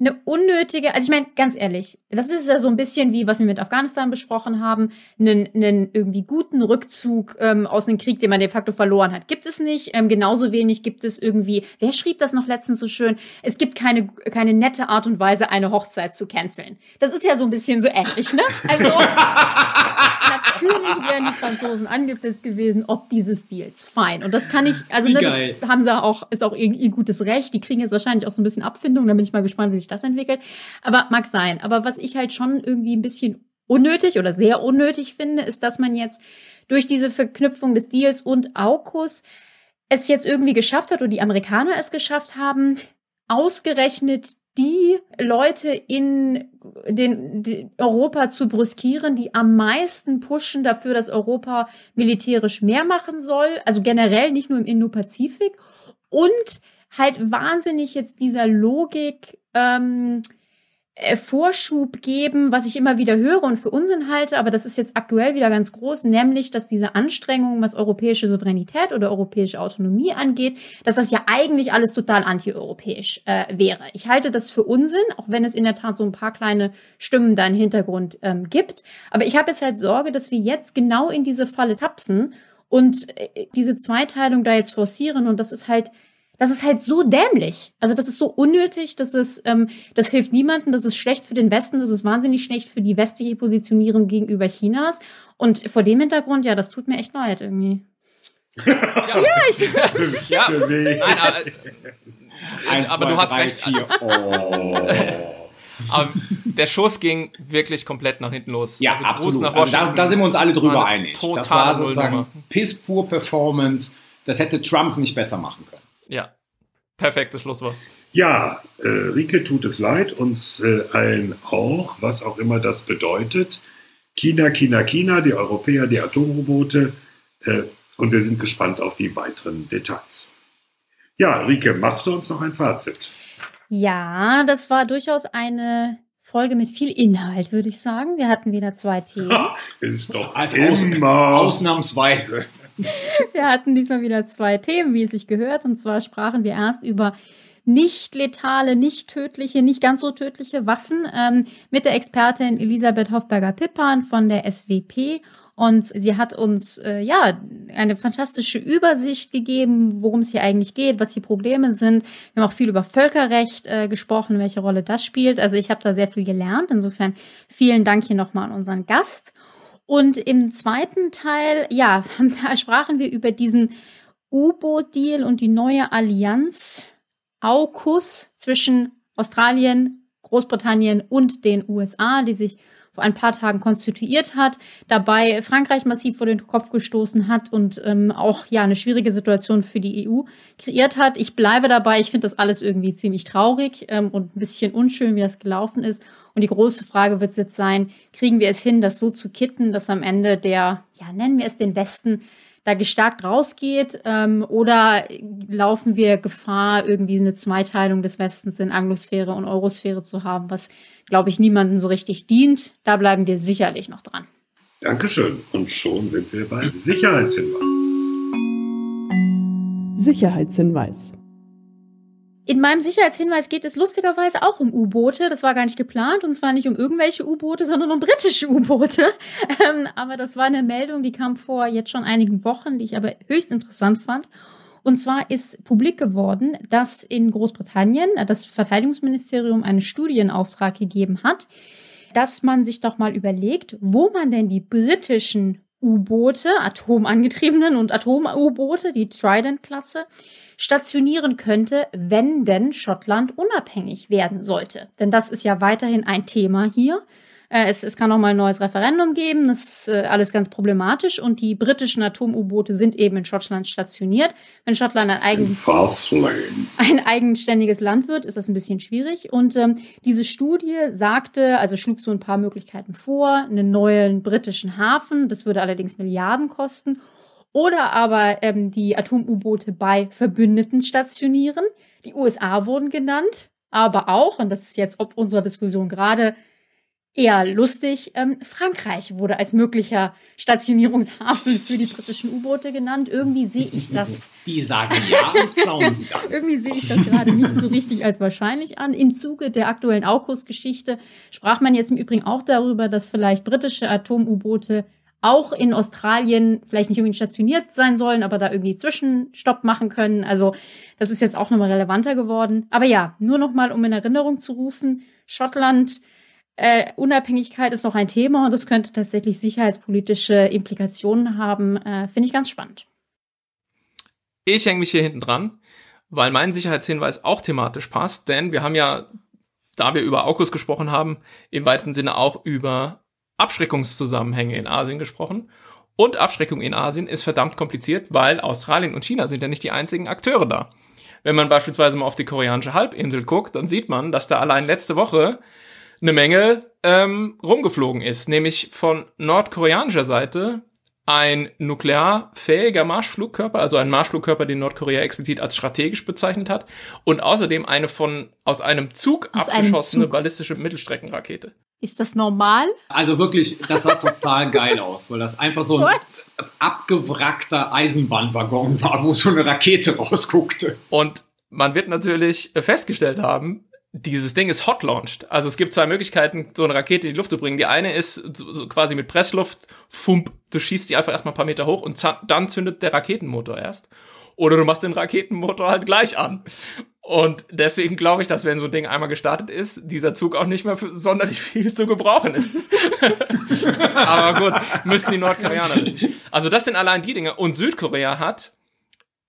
eine unnötige, also ich meine, ganz ehrlich, das ist ja so ein bisschen wie, was wir mit Afghanistan besprochen haben, einen, einen irgendwie guten Rückzug ähm, aus einem Krieg, den man de facto verloren hat. Gibt es nicht. Ähm, genauso wenig gibt es irgendwie, wer schrieb das noch letztens so schön? Es gibt keine, keine nette Art und Weise, eine Hochzeit zu canceln. Das ist ja so ein bisschen so ähnlich, ne? Also, natürlich wären die Franzosen angepisst gewesen, ob dieses Deals. Fein. Und das kann ich, also ne, das haben sie auch, ist auch ihr, ihr gutes Recht. Die kriegen jetzt wahrscheinlich auch so ein bisschen Abfindung. Da bin ich mal gespannt, wie sich das entwickelt. Aber mag sein. Aber was ich halt schon irgendwie ein bisschen unnötig oder sehr unnötig finde, ist, dass man jetzt durch diese Verknüpfung des Deals und AUKUS es jetzt irgendwie geschafft hat oder die Amerikaner es geschafft haben, ausgerechnet die Leute in den, die Europa zu brüskieren, die am meisten pushen dafür, dass Europa militärisch mehr machen soll, also generell nicht nur im Indo-Pazifik und halt wahnsinnig jetzt dieser Logik ähm, äh, Vorschub geben, was ich immer wieder höre und für Unsinn halte, aber das ist jetzt aktuell wieder ganz groß, nämlich, dass diese Anstrengungen, was europäische Souveränität oder europäische Autonomie angeht, dass das ja eigentlich alles total antieuropäisch äh, wäre. Ich halte das für Unsinn, auch wenn es in der Tat so ein paar kleine Stimmen da im Hintergrund ähm, gibt. Aber ich habe jetzt halt Sorge, dass wir jetzt genau in diese Falle tapsen und äh, diese Zweiteilung da jetzt forcieren und das ist halt das ist halt so dämlich. Also das ist so unnötig, das ist, ähm, das hilft niemandem, das ist schlecht für den Westen, das ist wahnsinnig schlecht für die westliche Positionierung gegenüber Chinas. Und vor dem Hintergrund, ja, das tut mir echt leid irgendwie.
Ja,
ich bin
ja. Nein, aber, es-
Eins,
aber
zwei,
du hast
drei,
recht.
Vier. Oh.
Aber der Schuss ging wirklich komplett nach hinten los.
Ja,
Also
absolut.
nach
Also da, da sind wir uns alle drüber einig. Das war sozusagen
Nullnummer.
piss-pur Performance. Das hätte Trump nicht besser machen können.
Ja, perfektes Schlusswort.
Ja, äh, Rike tut es leid, uns äh, allen auch, was auch immer das bedeutet. China, China, China, die Europäer, die Atomrobote. Äh, und wir sind gespannt auf die weiteren Details. Ja, Rike, machst du uns noch ein Fazit?
Ja, das war durchaus eine Folge mit viel Inhalt, würde ich sagen. Wir hatten wieder zwei Themen.
Ha, ist doch
Als Aus
immer.
Ausnahmsweise.
Wir hatten diesmal wieder zwei Themen, wie es sich gehört. Und zwar sprachen wir erst über nicht letale, nicht tödliche, nicht ganz so tödliche Waffen ähm, mit der Expertin Elisabeth Hoffberger-Pippan von der SWP. Und sie hat uns äh, ja eine fantastische Übersicht gegeben, worum es hier eigentlich geht, was die Probleme sind. Wir haben auch viel über Völkerrecht äh, gesprochen, welche Rolle das spielt. Also ich habe da sehr viel gelernt. Insofern vielen Dank hier nochmal an unseren Gast. Und im zweiten Teil, ja, sprachen wir über diesen U-Boot-Deal und die neue Allianz AUKUS zwischen Australien, Großbritannien und den USA, die sich vor ein paar Tagen konstituiert hat, dabei Frankreich massiv vor den Kopf gestoßen hat und ähm, auch ja eine schwierige Situation für die EU kreiert hat. Ich bleibe dabei, ich finde das alles irgendwie ziemlich traurig ähm, und ein bisschen unschön, wie das gelaufen ist. Und die große Frage wird jetzt sein, kriegen wir es hin, das so zu kitten, dass am Ende der, ja, nennen wir es den Westen, da gestärkt rausgeht ähm, oder laufen wir Gefahr, irgendwie eine Zweiteilung des Westens in Anglosphäre und Eurosphäre zu haben, was, glaube ich, niemandem so richtig dient. Da bleiben wir sicherlich noch dran.
Dankeschön. Und schon sind wir bei Sicherheitshinweis.
Sicherheitshinweis.
In meinem Sicherheitshinweis geht es lustigerweise auch um U-Boote. Das war gar nicht geplant und zwar nicht um irgendwelche U-Boote, sondern um britische U-Boote. Ähm, aber das war eine Meldung, die kam vor jetzt schon einigen Wochen, die ich aber höchst interessant fand. Und zwar ist publik geworden, dass in Großbritannien das Verteidigungsministerium einen Studienauftrag gegeben hat, dass man sich doch mal überlegt, wo man denn die britischen U-Boote, atomangetriebenen und Atom-U-Boote, die Trident-Klasse, stationieren könnte, wenn denn Schottland unabhängig werden sollte. Denn das ist ja weiterhin ein Thema hier. Äh, es, es kann noch mal ein neues Referendum geben. Das ist äh, alles ganz problematisch. Und die britischen Atom-U-Boote sind eben in Schottland stationiert. Wenn Schottland ein, eigen, ein eigenständiges Land wird, ist das ein bisschen schwierig. Und ähm, diese Studie sagte, also schlug so ein paar Möglichkeiten vor, einen neuen britischen Hafen. Das würde allerdings Milliarden kosten oder aber ähm, die Atom-U-Boote bei Verbündeten stationieren. Die USA wurden genannt, aber auch, und das ist jetzt ob unserer Diskussion gerade eher lustig, ähm, Frankreich wurde als möglicher Stationierungshafen für die britischen U-Boote genannt. Irgendwie sehe ich das.
Die sagen ja und klauen sie dann.
Irgendwie sehe ich das gerade nicht so richtig als wahrscheinlich an. Im Zuge der aktuellen AUKUS-Geschichte sprach man jetzt im Übrigen auch darüber, dass vielleicht britische Atom-U-Boote auch in Australien vielleicht nicht unbedingt stationiert sein sollen, aber da irgendwie Zwischenstopp machen können. Also das ist jetzt auch nochmal relevanter geworden. Aber ja, nur nochmal, um in Erinnerung zu rufen, Schottland, äh, Unabhängigkeit ist noch ein Thema und das könnte tatsächlich sicherheitspolitische Implikationen haben. Äh, Finde ich ganz spannend.
Ich hänge mich hier hinten dran, weil mein Sicherheitshinweis auch thematisch passt, denn wir haben ja, da wir über AUKUS gesprochen haben, im weitesten Sinne auch über Abschreckungszusammenhänge in Asien gesprochen. Und Abschreckung in Asien ist verdammt kompliziert, weil Australien und China sind ja nicht die einzigen Akteure da. Wenn man beispielsweise mal auf die koreanische Halbinsel guckt, dann sieht man, dass da allein letzte Woche eine Menge ähm, rumgeflogen ist. Nämlich von nordkoreanischer Seite ein nuklearfähiger Marschflugkörper, also ein Marschflugkörper, den Nordkorea explizit als strategisch bezeichnet hat, und außerdem eine von aus einem Zug aus abgeschossene einem Zug. ballistische Mittelstreckenrakete.
Ist das normal?
Also wirklich, das sah total geil aus, weil das einfach so ein What? abgewrackter Eisenbahnwaggon war, wo so eine Rakete rausguckte.
Und man wird natürlich festgestellt haben, dieses Ding ist hot launched. Also es gibt zwei Möglichkeiten, so eine Rakete in die Luft zu bringen. Die eine ist so quasi mit Pressluft, fump, du schießt sie einfach erstmal ein paar Meter hoch und dann zündet der Raketenmotor erst. Oder du machst den Raketenmotor halt gleich an. Und deswegen glaube ich, dass wenn so ein Ding einmal gestartet ist, dieser Zug auch nicht mehr für sonderlich viel zu gebrauchen ist. Aber gut, müssen die Nordkoreaner wissen. Also das sind allein die Dinge. Und Südkorea hat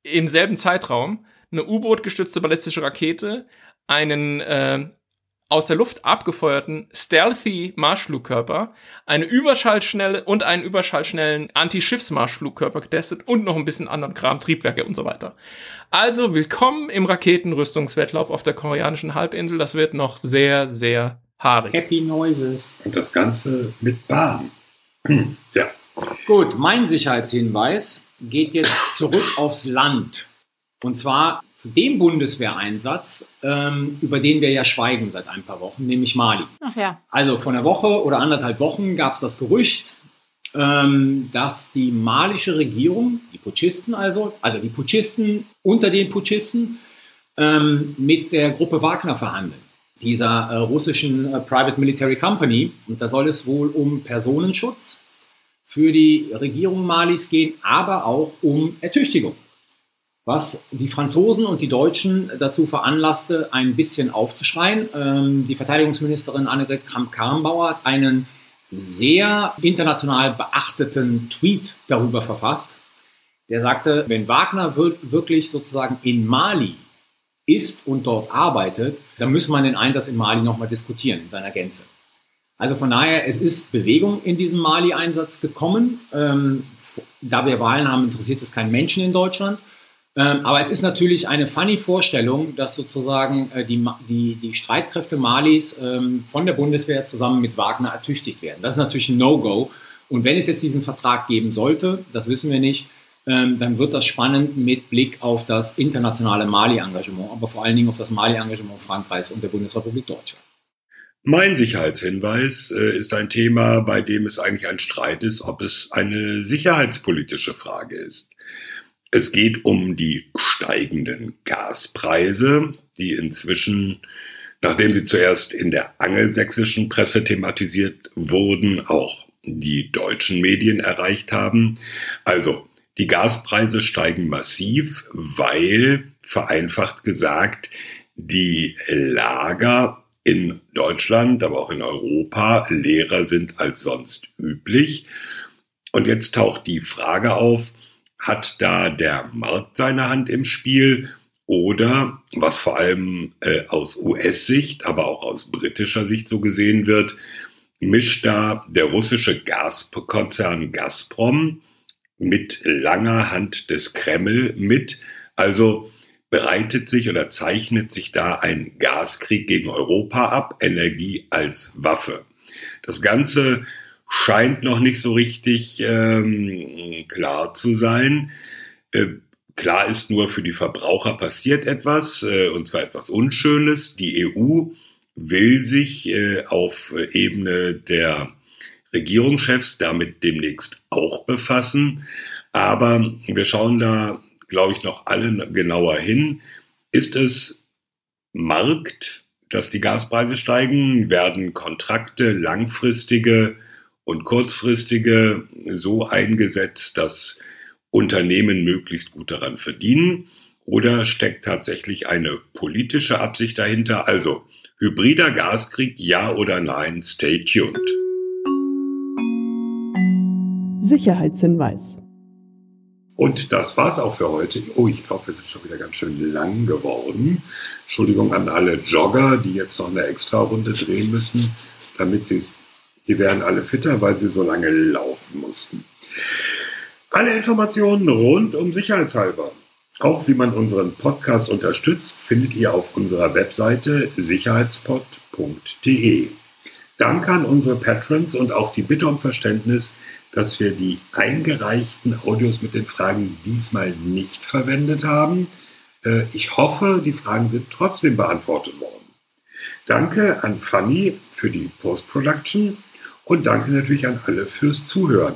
im selben Zeitraum eine U-Boot gestützte ballistische Rakete, einen äh, aus der Luft abgefeuerten Stealthy Marschflugkörper, eine überschallschnelle und einen überschallschnellen Anti-Schiffsmarschflugkörper getestet und noch ein bisschen anderen Kram, Triebwerke und so weiter. Also willkommen im Raketenrüstungswettlauf auf der koreanischen Halbinsel. Das wird noch sehr, sehr haarig.
Happy Noises.
Und das Ganze mit Bahn. ja.
Gut, mein Sicherheitshinweis geht jetzt zurück aufs Land. Und zwar zu dem Bundeswehreinsatz, ähm, über den wir ja schweigen seit ein paar Wochen, nämlich Mali.
Ach ja.
Also vor einer Woche oder anderthalb Wochen gab es das Gerücht, ähm, dass die malische Regierung, die Putschisten also, also die Putschisten unter den Putschisten, ähm, mit der Gruppe Wagner verhandeln, dieser äh, russischen äh, Private Military Company. Und da soll es wohl um Personenschutz für die Regierung Malis gehen, aber auch um Ertüchtigung. Was die Franzosen und die Deutschen dazu veranlasste, ein bisschen aufzuschreien. Ähm, die Verteidigungsministerin Annegret Kramp-Karrenbauer hat einen sehr international beachteten Tweet darüber verfasst. Der sagte, wenn Wagner wirklich sozusagen in Mali ist und dort arbeitet, dann müsse man den Einsatz in Mali nochmal diskutieren in seiner Gänze. Also von daher, es ist Bewegung in diesem Mali-Einsatz gekommen. Ähm, da wir Wahlen haben, interessiert es keinen Menschen in Deutschland. Ähm, aber es ist natürlich eine funny Vorstellung, dass sozusagen äh, die, die, die Streitkräfte Malis ähm, von der Bundeswehr zusammen mit Wagner ertüchtigt werden. Das ist natürlich ein No-Go. Und wenn es jetzt diesen Vertrag geben sollte, das wissen wir nicht, ähm, dann wird das spannend mit Blick auf das internationale Mali-Engagement, aber vor allen Dingen auf das Mali-Engagement Frankreichs und der Bundesrepublik Deutschland.
Mein Sicherheitshinweis äh, ist ein Thema, bei dem es eigentlich ein Streit ist, ob es eine sicherheitspolitische Frage ist. Es geht um die steigenden Gaspreise, die inzwischen, nachdem sie zuerst in der angelsächsischen Presse thematisiert wurden, auch die deutschen Medien erreicht haben. Also die Gaspreise steigen massiv, weil, vereinfacht gesagt, die Lager in Deutschland, aber auch in Europa leerer sind als sonst üblich. Und jetzt taucht die Frage auf, hat da der Markt seine Hand im Spiel oder, was vor allem äh, aus US-Sicht, aber auch aus britischer Sicht so gesehen wird, mischt da der russische Gaskonzern Gazprom mit langer Hand des Kreml mit. Also bereitet sich oder zeichnet sich da ein Gaskrieg gegen Europa ab, Energie als Waffe. Das Ganze scheint noch nicht so richtig ähm, klar zu sein. Äh, klar ist nur, für die Verbraucher passiert etwas, äh, und zwar etwas Unschönes. Die EU will sich äh, auf Ebene der Regierungschefs damit demnächst auch befassen. Aber wir schauen da, glaube ich, noch alle genauer hin. Ist es Markt, dass die Gaspreise steigen? Werden Kontrakte, langfristige und kurzfristige so eingesetzt, dass Unternehmen möglichst gut daran verdienen? Oder steckt tatsächlich eine politische Absicht dahinter? Also hybrider Gaskrieg, ja oder nein? Stay tuned.
Sicherheitshinweis.
Und das war's auch für heute. Oh, ich glaube, wir sind schon wieder ganz schön lang geworden. Entschuldigung an alle Jogger, die jetzt noch eine extra Runde drehen müssen, damit sie es. Die werden alle fitter, weil sie so lange laufen mussten. Alle Informationen rund um Sicherheitshalber, auch wie man unseren Podcast unterstützt, findet ihr auf unserer Webseite sicherheitspod.de. Danke an unsere Patrons und auch die Bitte um Verständnis, dass wir die eingereichten Audios mit den Fragen diesmal nicht verwendet haben. Äh, ich hoffe, die Fragen sind trotzdem beantwortet worden. Danke an Fanny für die Post-Production und danke natürlich an alle fürs Zuhören.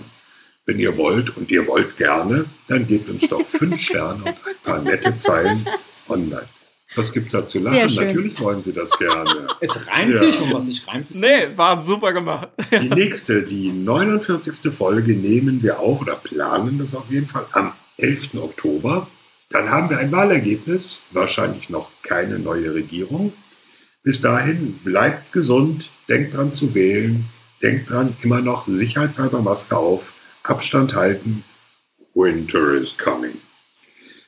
Wenn ihr wollt und ihr wollt gerne, dann gebt uns doch fünf Sterne und ein paar nette Zeilen online. Was gibt's da zu lachen? Natürlich wollen sie das gerne.
Es reimt ja. sich und was sich reimt, ist
Nee, war super gemacht.
Die nächste, die 49. Folge nehmen wir auf oder planen das auf jeden Fall am 11. Oktober. Dann haben wir ein Wahlergebnis, wahrscheinlich noch keine neue Regierung. Bis dahin bleibt gesund, denkt dran zu wählen, denkt dran immer noch sicherheitshalber Maske auf, Abstand halten. Winter is coming.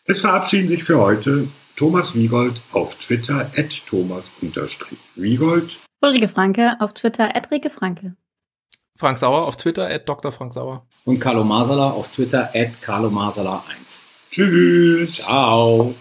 Es verabschieden sich für heute Thomas Wiegold auf Twitter at Thomas-Wiegold.
Ulrike Franke auf Twitter at Rike Franke.
Frank Sauer auf Twitter at Dr. Frank Sauer.
Und Carlo Masala auf Twitter at Carlo Masala 1.
Tschüss.
Ciao.